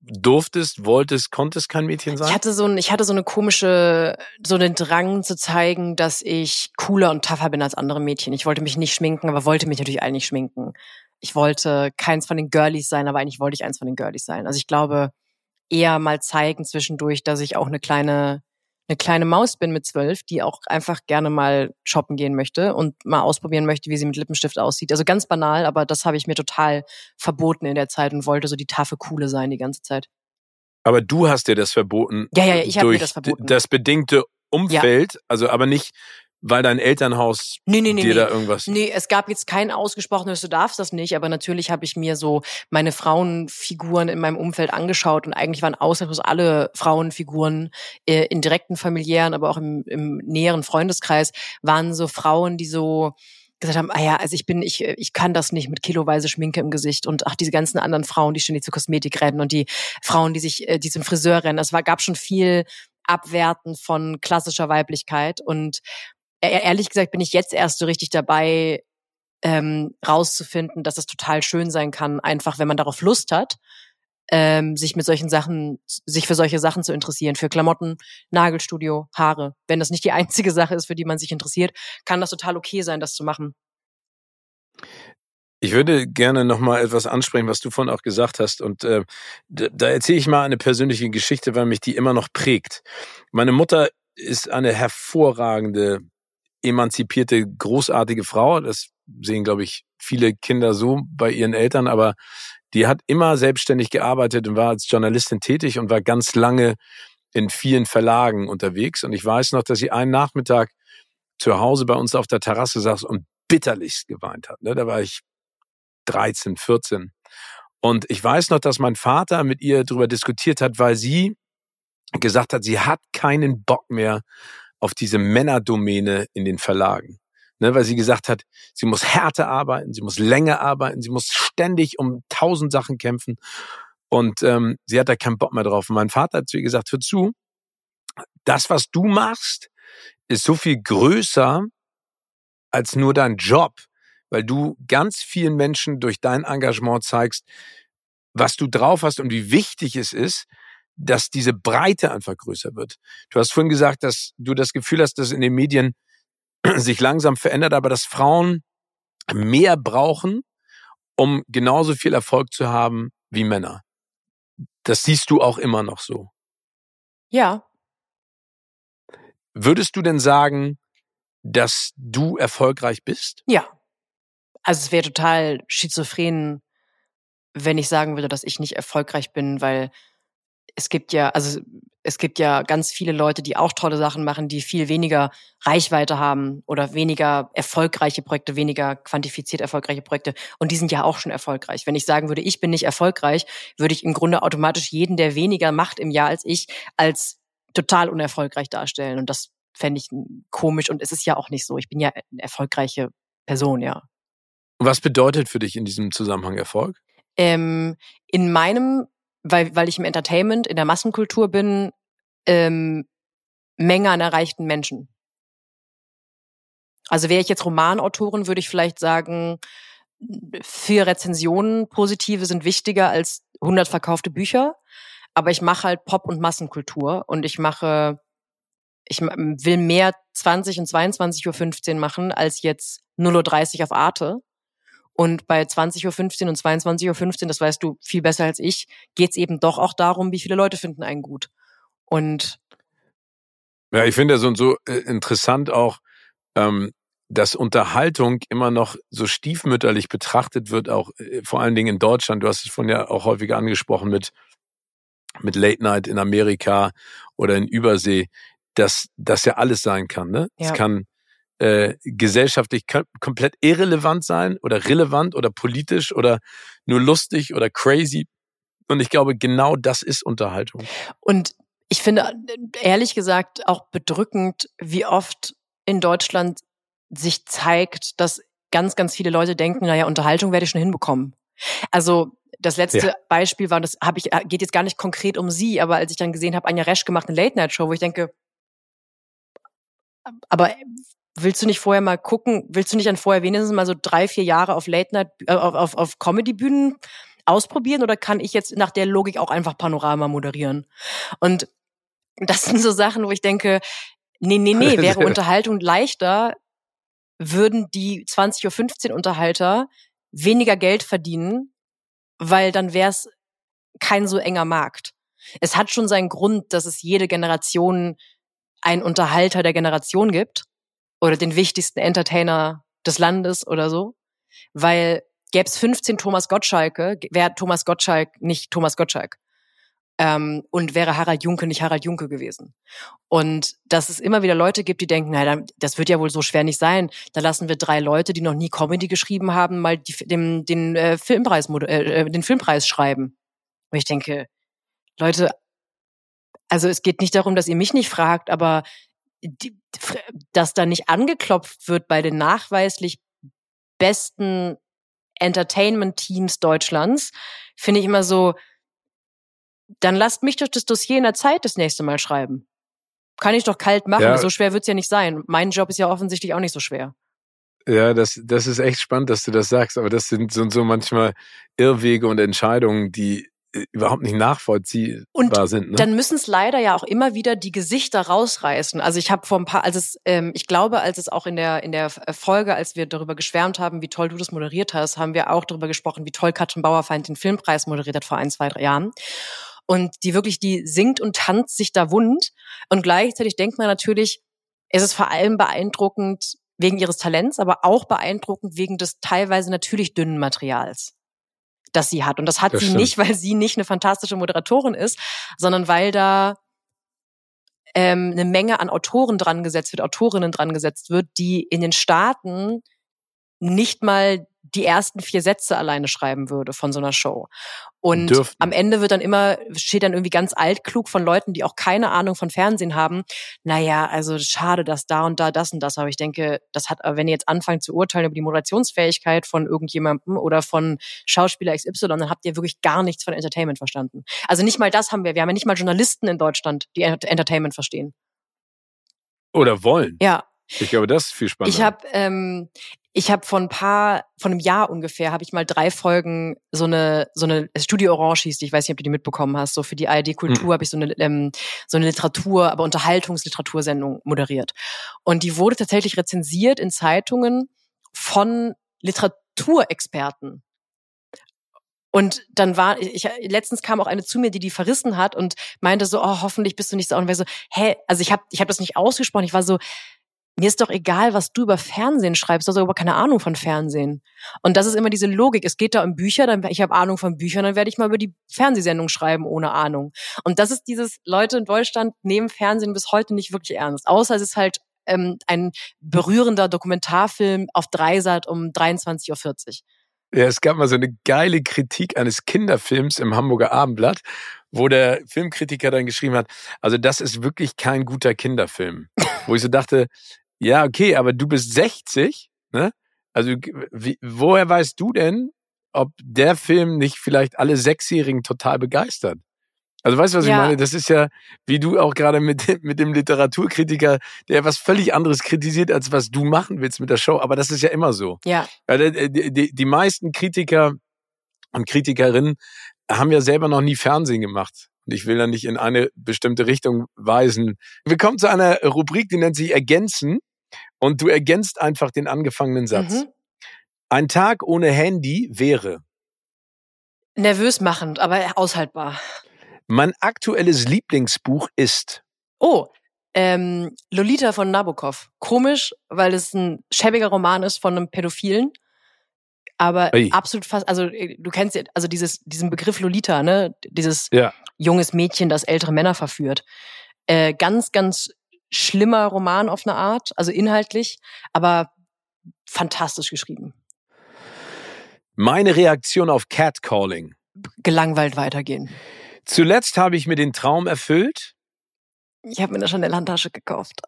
durftest, wolltest, konntest kein Mädchen sein? Ich hatte so ein, ich hatte so eine komische, so einen Drang zu zeigen, dass ich cooler und tougher bin als andere Mädchen. Ich wollte mich nicht schminken, aber wollte mich natürlich eigentlich schminken. Ich wollte keins von den Girlies sein, aber eigentlich wollte ich eins von den Girlies sein. Also ich glaube, eher mal zeigen zwischendurch, dass ich auch eine kleine eine kleine Maus bin mit zwölf, die auch einfach gerne mal shoppen gehen möchte und mal ausprobieren möchte, wie sie mit Lippenstift aussieht. Also ganz banal, aber das habe ich mir total verboten in der Zeit und wollte so die taffe Coole sein die ganze Zeit. Aber du hast dir das verboten. Ja, ja, ich habe mir das verboten. Das bedingte Umfeld, ja. also aber nicht weil dein Elternhaus nee, nee, nee, dir da irgendwas. Nee, es gab jetzt kein ausgesprochenes, du darfst das nicht, aber natürlich habe ich mir so meine Frauenfiguren in meinem Umfeld angeschaut und eigentlich waren ausnahmslos alle Frauenfiguren äh, in direkten familiären, aber auch im, im näheren Freundeskreis waren so Frauen, die so gesagt haben, ah ja, also ich bin, ich, ich kann das nicht mit kiloweise Schminke im Gesicht und ach, diese ganzen anderen Frauen, die ständig zur Kosmetik rennen und die Frauen, die sich, äh, die zum Friseur rennen. Es war, gab schon viel Abwerten von klassischer Weiblichkeit und ehrlich gesagt bin ich jetzt erst so richtig dabei, ähm, rauszufinden, dass es total schön sein kann, einfach wenn man darauf Lust hat, ähm, sich mit solchen Sachen, sich für solche Sachen zu interessieren, für Klamotten, Nagelstudio, Haare. Wenn das nicht die [laughs] einzige Sache ist, für die man sich interessiert, kann das total okay sein, das zu machen. Ich würde gerne noch mal etwas ansprechen, was du vorhin auch gesagt hast. Und äh, da erzähle ich mal eine persönliche Geschichte, weil mich die immer noch prägt. Meine Mutter ist eine hervorragende emanzipierte, großartige Frau. Das sehen, glaube ich, viele Kinder so bei ihren Eltern, aber die hat immer selbstständig gearbeitet und war als Journalistin tätig und war ganz lange in vielen Verlagen unterwegs. Und ich weiß noch, dass sie einen Nachmittag zu Hause bei uns auf der Terrasse saß und bitterlichst geweint hat. Ne? Da war ich 13, 14. Und ich weiß noch, dass mein Vater mit ihr darüber diskutiert hat, weil sie gesagt hat, sie hat keinen Bock mehr auf diese Männerdomäne in den Verlagen. Ne, weil sie gesagt hat, sie muss härter arbeiten, sie muss länger arbeiten, sie muss ständig um tausend Sachen kämpfen. Und ähm, sie hat da keinen Bock mehr drauf. Und mein Vater hat zu ihr gesagt, hör zu, das, was du machst, ist so viel größer als nur dein Job, weil du ganz vielen Menschen durch dein Engagement zeigst, was du drauf hast und wie wichtig es ist, dass diese Breite einfach größer wird. Du hast vorhin gesagt, dass du das Gefühl hast, dass in den Medien [clears throat] sich langsam verändert, aber dass Frauen mehr brauchen, um genauso viel Erfolg zu haben wie Männer. Das siehst du auch immer noch so. Ja. Würdest du denn sagen, dass du erfolgreich bist? Ja. Also es wäre total schizophren, wenn ich sagen würde, dass ich nicht erfolgreich bin, weil es gibt ja, also es gibt ja ganz viele Leute, die auch tolle Sachen machen, die viel weniger Reichweite haben oder weniger erfolgreiche Projekte, weniger quantifiziert erfolgreiche Projekte. Und die sind ja auch schon erfolgreich. Wenn ich sagen würde, ich bin nicht erfolgreich, würde ich im Grunde automatisch jeden, der weniger macht im Jahr als ich, als total unerfolgreich darstellen. Und das fände ich komisch. Und es ist ja auch nicht so. Ich bin ja eine erfolgreiche Person, ja. Was bedeutet für dich in diesem Zusammenhang Erfolg? Ähm, in meinem weil, weil ich im Entertainment, in der Massenkultur bin, ähm, Menge an erreichten Menschen. Also wäre ich jetzt Romanautorin, würde ich vielleicht sagen, vier Rezensionen positive sind wichtiger als 100 verkaufte Bücher. Aber ich mache halt Pop- und Massenkultur und ich mache, ich will mehr 20 und 22.15 Uhr machen als jetzt 0.30 Uhr auf Arte. Und bei 20.15 Uhr und 22.15 Uhr, das weißt du viel besser als ich, geht's eben doch auch darum, wie viele Leute finden einen gut. Und ja, ich finde das so, so äh, interessant auch, ähm, dass Unterhaltung immer noch so stiefmütterlich betrachtet wird, auch äh, vor allen Dingen in Deutschland. Du hast es von ja auch häufiger angesprochen mit, mit Late Night in Amerika oder in Übersee, dass das ja alles sein kann. Ne? Ja. Es kann äh, gesellschaftlich komplett irrelevant sein oder relevant oder politisch oder nur lustig oder crazy. Und ich glaube, genau das ist Unterhaltung. Und ich finde ehrlich gesagt auch bedrückend, wie oft in Deutschland sich zeigt, dass ganz, ganz viele Leute denken, naja, Unterhaltung werde ich schon hinbekommen. Also das letzte ja. Beispiel war, das habe ich, geht jetzt gar nicht konkret um sie, aber als ich dann gesehen habe, Anja Resch gemacht eine Late-Night-Show, wo ich denke, aber willst du nicht vorher mal gucken, willst du nicht dann vorher wenigstens mal so drei, vier Jahre auf Late Night, äh, auf, auf, auf Comedy-Bühnen ausprobieren oder kann ich jetzt nach der Logik auch einfach Panorama moderieren? Und das sind so Sachen, wo ich denke, nee, nee, nee, wäre [laughs] Unterhaltung leichter, würden die 20.15 Uhr Unterhalter weniger Geld verdienen, weil dann wäre es kein so enger Markt. Es hat schon seinen Grund, dass es jede Generation einen Unterhalter der Generation gibt oder den wichtigsten Entertainer des Landes oder so. Weil gäbe es 15 Thomas Gottschalke, wäre Thomas Gottschalk nicht Thomas Gottschalk. Ähm, und wäre Harald Junke nicht Harald Junke gewesen. Und dass es immer wieder Leute gibt, die denken, naja, das wird ja wohl so schwer nicht sein. Da lassen wir drei Leute, die noch nie Comedy geschrieben haben, mal die, dem, den, äh, Filmpreis, äh, äh, den Filmpreis schreiben. Und ich denke, Leute, also es geht nicht darum, dass ihr mich nicht fragt, aber die, dass da nicht angeklopft wird bei den nachweislich besten Entertainment-Teams Deutschlands, finde ich immer so, dann lasst mich doch das Dossier in der Zeit das nächste Mal schreiben. Kann ich doch kalt machen. Ja. So schwer wird's ja nicht sein. Mein Job ist ja offensichtlich auch nicht so schwer. Ja, das, das ist echt spannend, dass du das sagst, aber das sind, sind so manchmal Irrwege und Entscheidungen, die überhaupt nicht nachvollziehbar und sind. Ne? Dann müssen es leider ja auch immer wieder die Gesichter rausreißen. Also ich habe vor ein paar, als es, ähm, ich glaube, als es auch in der in der Folge, als wir darüber geschwärmt haben, wie toll du das moderiert hast, haben wir auch darüber gesprochen, wie toll Katrin Bauerfeind den Filmpreis moderiert hat vor ein, zwei, drei Jahren. Und die wirklich, die singt und tanzt sich da wund. Und gleichzeitig denkt man natürlich, es ist vor allem beeindruckend wegen ihres Talents, aber auch beeindruckend wegen des teilweise natürlich dünnen Materials das sie hat. Und das hat das sie stimmt. nicht, [laughs] weil sie nicht eine fantastische Moderatorin ist, sondern weil da ähm, eine Menge an Autoren dran gesetzt wird, Autorinnen dran gesetzt wird, die in den Staaten nicht mal die ersten vier Sätze alleine schreiben würde von so einer Show. Und Dürften. am Ende wird dann immer, steht dann irgendwie ganz altklug von Leuten, die auch keine Ahnung von Fernsehen haben. Naja, also schade, dass da und da das und das. Aber ich denke, das hat, wenn ihr jetzt anfangt zu urteilen über die Moderationsfähigkeit von irgendjemandem oder von Schauspieler XY, dann habt ihr wirklich gar nichts von Entertainment verstanden. Also nicht mal das haben wir. Wir haben ja nicht mal Journalisten in Deutschland, die Entertainment verstehen. Oder wollen. Ja. Ich glaube, das ist viel spannender. Ich habe ähm, ich habe von ein paar, von einem Jahr ungefähr, habe ich mal drei Folgen so eine, so eine Studio Orange hieß die, ich weiß nicht, ob du die mitbekommen hast, so für die ARD Kultur mhm. habe ich so eine, ähm, so eine Literatur, aber Unterhaltungsliteratursendung moderiert. Und die wurde tatsächlich rezensiert in Zeitungen von Literaturexperten. Und dann war, ich, letztens kam auch eine zu mir, die die verrissen hat und meinte so, oh, hoffentlich bist du nicht so. Und war so, hä, also ich habe ich hab das nicht ausgesprochen. Ich war so, mir ist doch egal, was du über Fernsehen schreibst, du hast aber keine Ahnung von Fernsehen. Und das ist immer diese Logik. Es geht da um Bücher, dann ich habe Ahnung von Büchern, dann werde ich mal über die Fernsehsendung schreiben ohne Ahnung. Und das ist dieses Leute in Deutschland nehmen Fernsehen bis heute nicht wirklich ernst, außer es ist halt ähm, ein berührender Dokumentarfilm auf Dreisat um 23:40 Uhr. Ja, es gab mal so eine geile Kritik eines Kinderfilms im Hamburger Abendblatt, wo der Filmkritiker dann geschrieben hat, also das ist wirklich kein guter Kinderfilm. wo ich so dachte, ja, okay, aber du bist 60, ne? Also wie, woher weißt du denn, ob der Film nicht vielleicht alle Sechsjährigen total begeistert? Also weißt du, was ja. ich meine? Das ist ja, wie du auch gerade mit, [laughs] mit dem Literaturkritiker, der was völlig anderes kritisiert, als was du machen willst mit der Show. Aber das ist ja immer so. Ja. Die, die, die meisten Kritiker und Kritikerinnen haben ja selber noch nie Fernsehen gemacht. Und ich will da nicht in eine bestimmte Richtung weisen. Wir kommen zu einer Rubrik, die nennt sich Ergänzen. Und du ergänzt einfach den angefangenen Satz. Mhm. Ein Tag ohne Handy wäre. Nervös machend, aber aushaltbar. Mein aktuelles Lieblingsbuch ist. Oh, ähm, Lolita von Nabokov. Komisch, weil es ein schäbiger Roman ist von einem Pädophilen. Aber Ey. absolut fast, also äh, du kennst ja, also dieses, diesen Begriff Lolita, ne? Dieses ja. junges Mädchen, das ältere Männer verführt. Äh, ganz, ganz schlimmer Roman auf eine Art, also inhaltlich, aber fantastisch geschrieben. Meine Reaktion auf Catcalling. Gelangweilt weitergehen. Zuletzt habe ich mir den Traum erfüllt. Ich habe mir eine Chanel-Handtasche gekauft.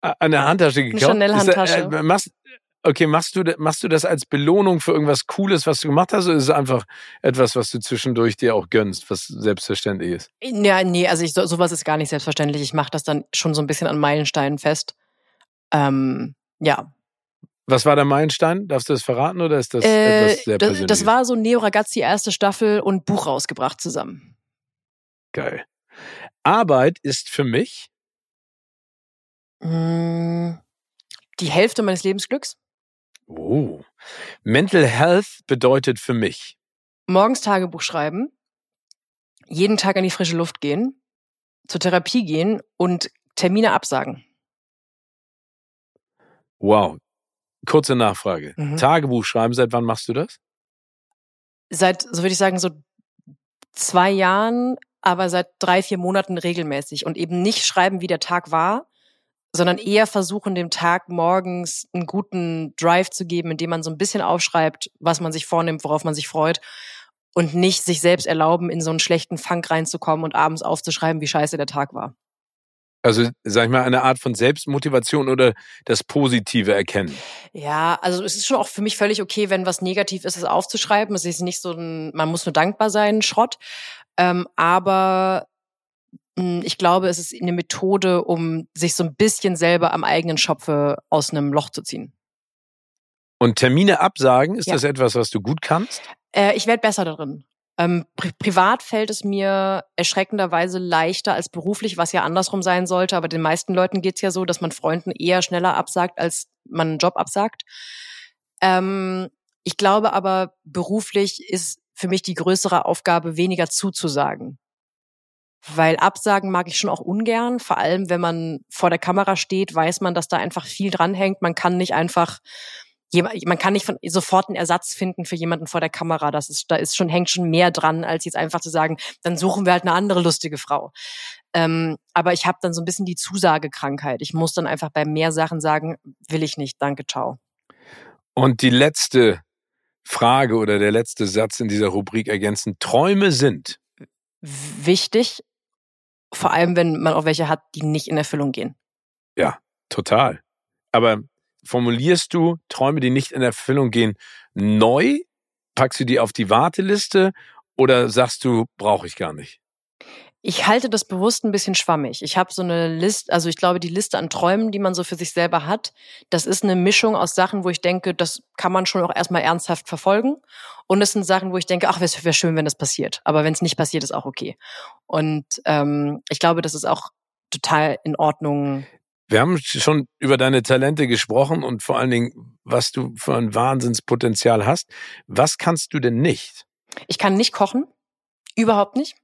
Eine Handtasche gekauft? Eine Chanel-Handtasche. Äh, machst, okay, machst du, machst du das als Belohnung für irgendwas Cooles, was du gemacht hast, oder ist es einfach etwas, was du zwischendurch dir auch gönnst, was selbstverständlich ist? Ja, nee, also ich, so, sowas ist gar nicht selbstverständlich. Ich mache das dann schon so ein bisschen an Meilensteinen fest. Ähm, ja. Was war der Meilenstein? Darfst du das verraten oder ist das äh, etwas sehr Persönliches? Das war so Neo Ragazzi erste Staffel und Buch rausgebracht zusammen. Geil. Arbeit ist für mich hm, die Hälfte meines Lebensglücks. Oh. Mental Health bedeutet für mich. Morgens Tagebuch schreiben, jeden Tag in die frische Luft gehen, zur Therapie gehen und Termine absagen. Wow. Kurze Nachfrage. Mhm. Tagebuch schreiben, seit wann machst du das? Seit, so würde ich sagen, so zwei Jahren, aber seit drei, vier Monaten regelmäßig und eben nicht schreiben, wie der Tag war, sondern eher versuchen, dem Tag morgens einen guten Drive zu geben, indem man so ein bisschen aufschreibt, was man sich vornimmt, worauf man sich freut und nicht sich selbst erlauben, in so einen schlechten Funk reinzukommen und abends aufzuschreiben, wie scheiße der Tag war. Also, sag ich mal, eine Art von Selbstmotivation oder das Positive erkennen. Ja, also es ist schon auch für mich völlig okay, wenn was negativ ist, es aufzuschreiben. Es ist nicht so ein, man muss nur dankbar sein, Schrott. Ähm, aber ich glaube, es ist eine Methode, um sich so ein bisschen selber am eigenen Schopfe aus einem Loch zu ziehen. Und Termine absagen, ist ja. das etwas, was du gut kannst? Äh, ich werde besser darin. Ähm, pri privat fällt es mir erschreckenderweise leichter als beruflich, was ja andersrum sein sollte. Aber den meisten Leuten geht's ja so, dass man Freunden eher schneller absagt, als man einen Job absagt. Ähm, ich glaube aber, beruflich ist für mich die größere Aufgabe, weniger zuzusagen. Weil Absagen mag ich schon auch ungern. Vor allem, wenn man vor der Kamera steht, weiß man, dass da einfach viel dranhängt. Man kann nicht einfach, man kann nicht von, sofort einen Ersatz finden für jemanden vor der Kamera. Das ist, da ist schon, hängt schon mehr dran, als jetzt einfach zu sagen, dann suchen wir halt eine andere lustige Frau. Ähm, aber ich habe dann so ein bisschen die Zusagekrankheit. Ich muss dann einfach bei mehr Sachen sagen, will ich nicht, danke, ciao. Und die letzte Frage oder der letzte Satz in dieser Rubrik ergänzen. Träume sind wichtig, vor allem, wenn man auch welche hat, die nicht in Erfüllung gehen. Ja, total. Aber formulierst du Träume, die nicht in Erfüllung gehen, neu? Packst du die auf die Warteliste oder sagst du, brauche ich gar nicht? Ich halte das bewusst ein bisschen schwammig. Ich habe so eine Liste, also ich glaube, die Liste an Träumen, die man so für sich selber hat, das ist eine Mischung aus Sachen, wo ich denke, das kann man schon auch erstmal ernsthaft verfolgen. Und es sind Sachen, wo ich denke, ach, wäre wär schön, wenn das passiert. Aber wenn es nicht passiert, ist auch okay. Und ähm, ich glaube, das ist auch total in Ordnung. Wir haben schon über deine Talente gesprochen und vor allen Dingen, was du für ein Wahnsinnspotenzial hast. Was kannst du denn nicht? Ich kann nicht kochen. Überhaupt nicht.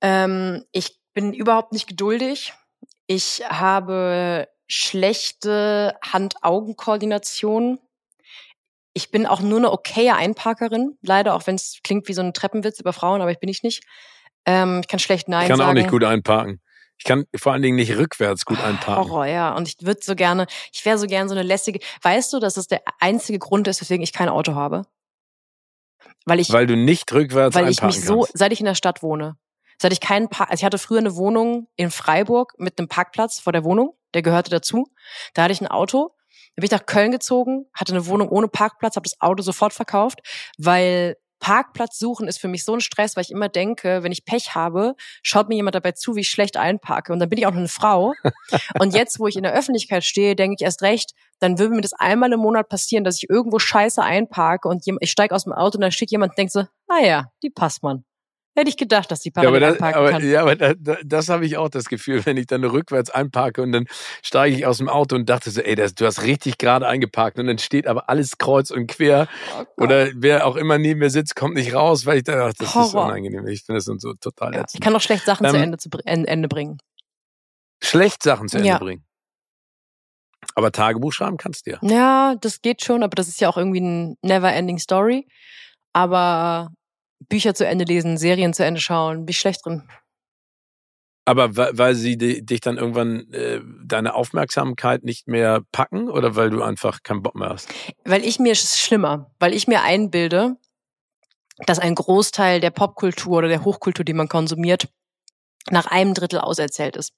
Ähm, ich bin überhaupt nicht geduldig. Ich habe schlechte Hand-Augen-Koordination. Ich bin auch nur eine okaye Einparkerin, leider, auch wenn es klingt wie so ein Treppenwitz über Frauen, aber ich bin ich nicht. Ähm, ich kann schlecht Nein sagen. Ich kann sagen. auch nicht gut einparken. Ich kann vor allen Dingen nicht rückwärts gut einparken. Horror, ja. Und ich würde so gerne, ich wäre so gerne so eine lässige. Weißt du, dass das der einzige Grund ist, weswegen ich kein Auto habe? Weil ich, weil du nicht rückwärts weil ich mich so, kannst. seit ich in der Stadt wohne, seit ich keinen Park, also ich hatte früher eine Wohnung in Freiburg mit einem Parkplatz vor der Wohnung, der gehörte dazu. Da hatte ich ein Auto. Da bin ich nach Köln gezogen, hatte eine Wohnung ohne Parkplatz, habe das Auto sofort verkauft, weil Parkplatz suchen ist für mich so ein Stress, weil ich immer denke, wenn ich Pech habe, schaut mir jemand dabei zu, wie ich schlecht einparke. Und dann bin ich auch noch eine Frau. [laughs] Und jetzt, wo ich in der Öffentlichkeit stehe, denke ich erst recht, dann würde mir das einmal im Monat passieren, dass ich irgendwo scheiße einparke und ich steige aus dem Auto und dann steht jemand und denkt so, ah ja, die passt man. Hätte ich gedacht, dass die parallel ja, aber das, aber, kann. Ja, aber da, da, das habe ich auch das Gefühl, wenn ich dann rückwärts einparke und dann steige ich aus dem Auto und dachte so, ey, das, du hast richtig gerade eingeparkt und dann steht aber alles kreuz und quer oh oder wer auch immer neben mir sitzt, kommt nicht raus, weil ich dachte, ach, das Horror. ist unangenehm. Ich finde das so total ja, Ich kann auch schlecht Sachen ähm, zu Ende, zu Ende bringen. Schlecht Sachen zu Ende ja. bringen. Aber Tagebuch schreiben kannst du ja. Ja, das geht schon, aber das ist ja auch irgendwie ein never-ending Story. Aber Bücher zu Ende lesen, Serien zu Ende schauen, bin ich schlecht drin. Aber weil sie dich dann irgendwann äh, deine Aufmerksamkeit nicht mehr packen oder weil du einfach keinen Bock mehr hast? Weil ich mir es schlimmer, weil ich mir einbilde, dass ein Großteil der Popkultur oder der Hochkultur, die man konsumiert, nach einem Drittel auserzählt ist.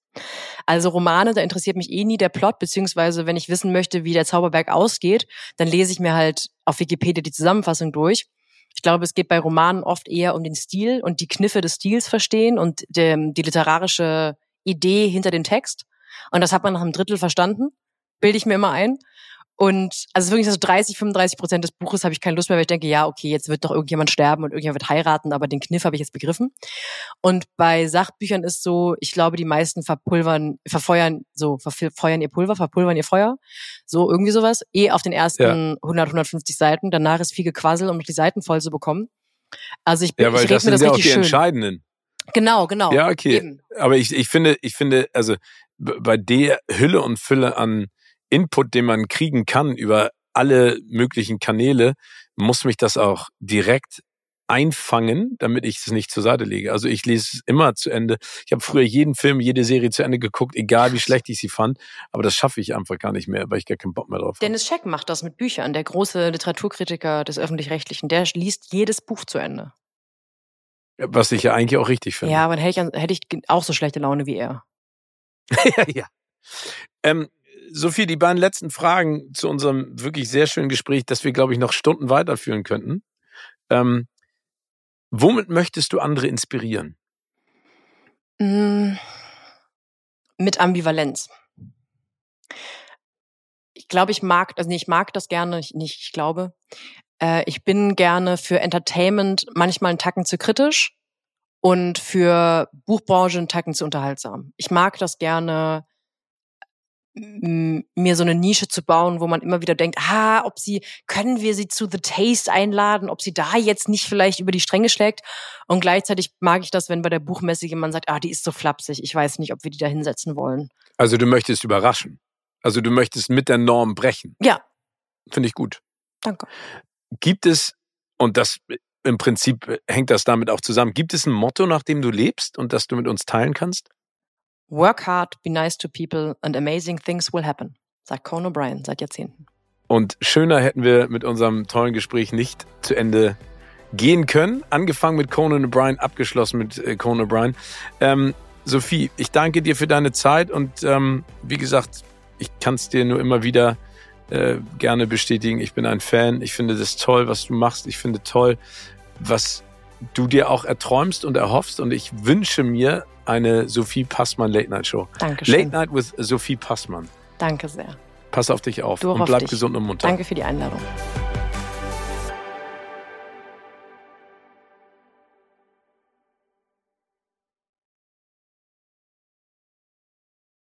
Also Romane, da interessiert mich eh nie der Plot, beziehungsweise wenn ich wissen möchte, wie der Zauberberg ausgeht, dann lese ich mir halt auf Wikipedia die Zusammenfassung durch. Ich glaube, es geht bei Romanen oft eher um den Stil und die Kniffe des Stils verstehen und die, die literarische Idee hinter dem Text. Und das hat man nach einem Drittel verstanden, bilde ich mir immer ein. Und also wirklich so 30, 35 Prozent des Buches habe ich keine Lust mehr, weil ich denke, ja, okay, jetzt wird doch irgendjemand sterben und irgendjemand wird heiraten, aber den Kniff habe ich jetzt begriffen. Und bei Sachbüchern ist so, ich glaube, die meisten verpulvern, verfeuern, so, verfeuern ihr Pulver, verpulvern ihr Feuer. So, irgendwie sowas. Eh auf den ersten ja. 100, 150 Seiten. Danach ist viel Gequassel, um noch die Seiten voll zu bekommen. Also ich bin, ja, weil ich das mir das sind ja auch richtig die schön. entscheidenden. Genau, genau. Ja, okay. Eben. Aber ich, ich finde, ich finde, also bei der Hülle und Fülle an Input, den man kriegen kann über alle möglichen Kanäle, muss mich das auch direkt einfangen, damit ich es nicht zur Seite lege. Also ich lese es immer zu Ende. Ich habe früher jeden Film, jede Serie zu Ende geguckt, egal wie schlecht ich sie fand. Aber das schaffe ich einfach gar nicht mehr, weil ich gar keinen Bock mehr drauf habe. Dennis Scheck macht das mit Büchern. Der große Literaturkritiker des Öffentlich-Rechtlichen, der liest jedes Buch zu Ende. Was ich ja eigentlich auch richtig finde. Ja, aber dann hätte ich, hätte ich auch so schlechte Laune wie er. ja, [laughs] ja. Ähm, Sophie, die beiden letzten Fragen zu unserem wirklich sehr schönen Gespräch, das wir, glaube ich, noch Stunden weiterführen könnten. Ähm, womit möchtest du andere inspirieren? Mm, mit Ambivalenz. Ich glaube, ich mag, also nee, ich mag das gerne, ich, nicht, ich glaube. Äh, ich bin gerne für Entertainment manchmal einen Tacken zu kritisch und für Buchbranche einen Tacken zu unterhaltsam. Ich mag das gerne, mir so eine Nische zu bauen, wo man immer wieder denkt, ah, ob sie, können wir sie zu The Taste einladen, ob sie da jetzt nicht vielleicht über die Stränge schlägt. Und gleichzeitig mag ich das, wenn bei der Buchmesse jemand sagt, ah, die ist so flapsig, ich weiß nicht, ob wir die da hinsetzen wollen. Also du möchtest überraschen. Also du möchtest mit der Norm brechen. Ja. Finde ich gut. Danke. Gibt es, und das im Prinzip hängt das damit auch zusammen, gibt es ein Motto, nach dem du lebst und das du mit uns teilen kannst? Work hard, be nice to people and amazing things will happen, sagt Conan O'Brien seit Jahrzehnten. Und schöner hätten wir mit unserem tollen Gespräch nicht zu Ende gehen können. Angefangen mit Conan O'Brien, abgeschlossen mit äh, Conan O'Brien. Ähm, Sophie, ich danke dir für deine Zeit und ähm, wie gesagt, ich kann es dir nur immer wieder äh, gerne bestätigen. Ich bin ein Fan. Ich finde das toll, was du machst. Ich finde toll, was du dir auch erträumst und erhoffst. Und ich wünsche mir eine Sophie Passmann Late Night Show. Dankeschön. Late Night with Sophie Passmann. Danke sehr. Pass auf dich auf du und bleib dich. gesund und munter. Danke für die Einladung.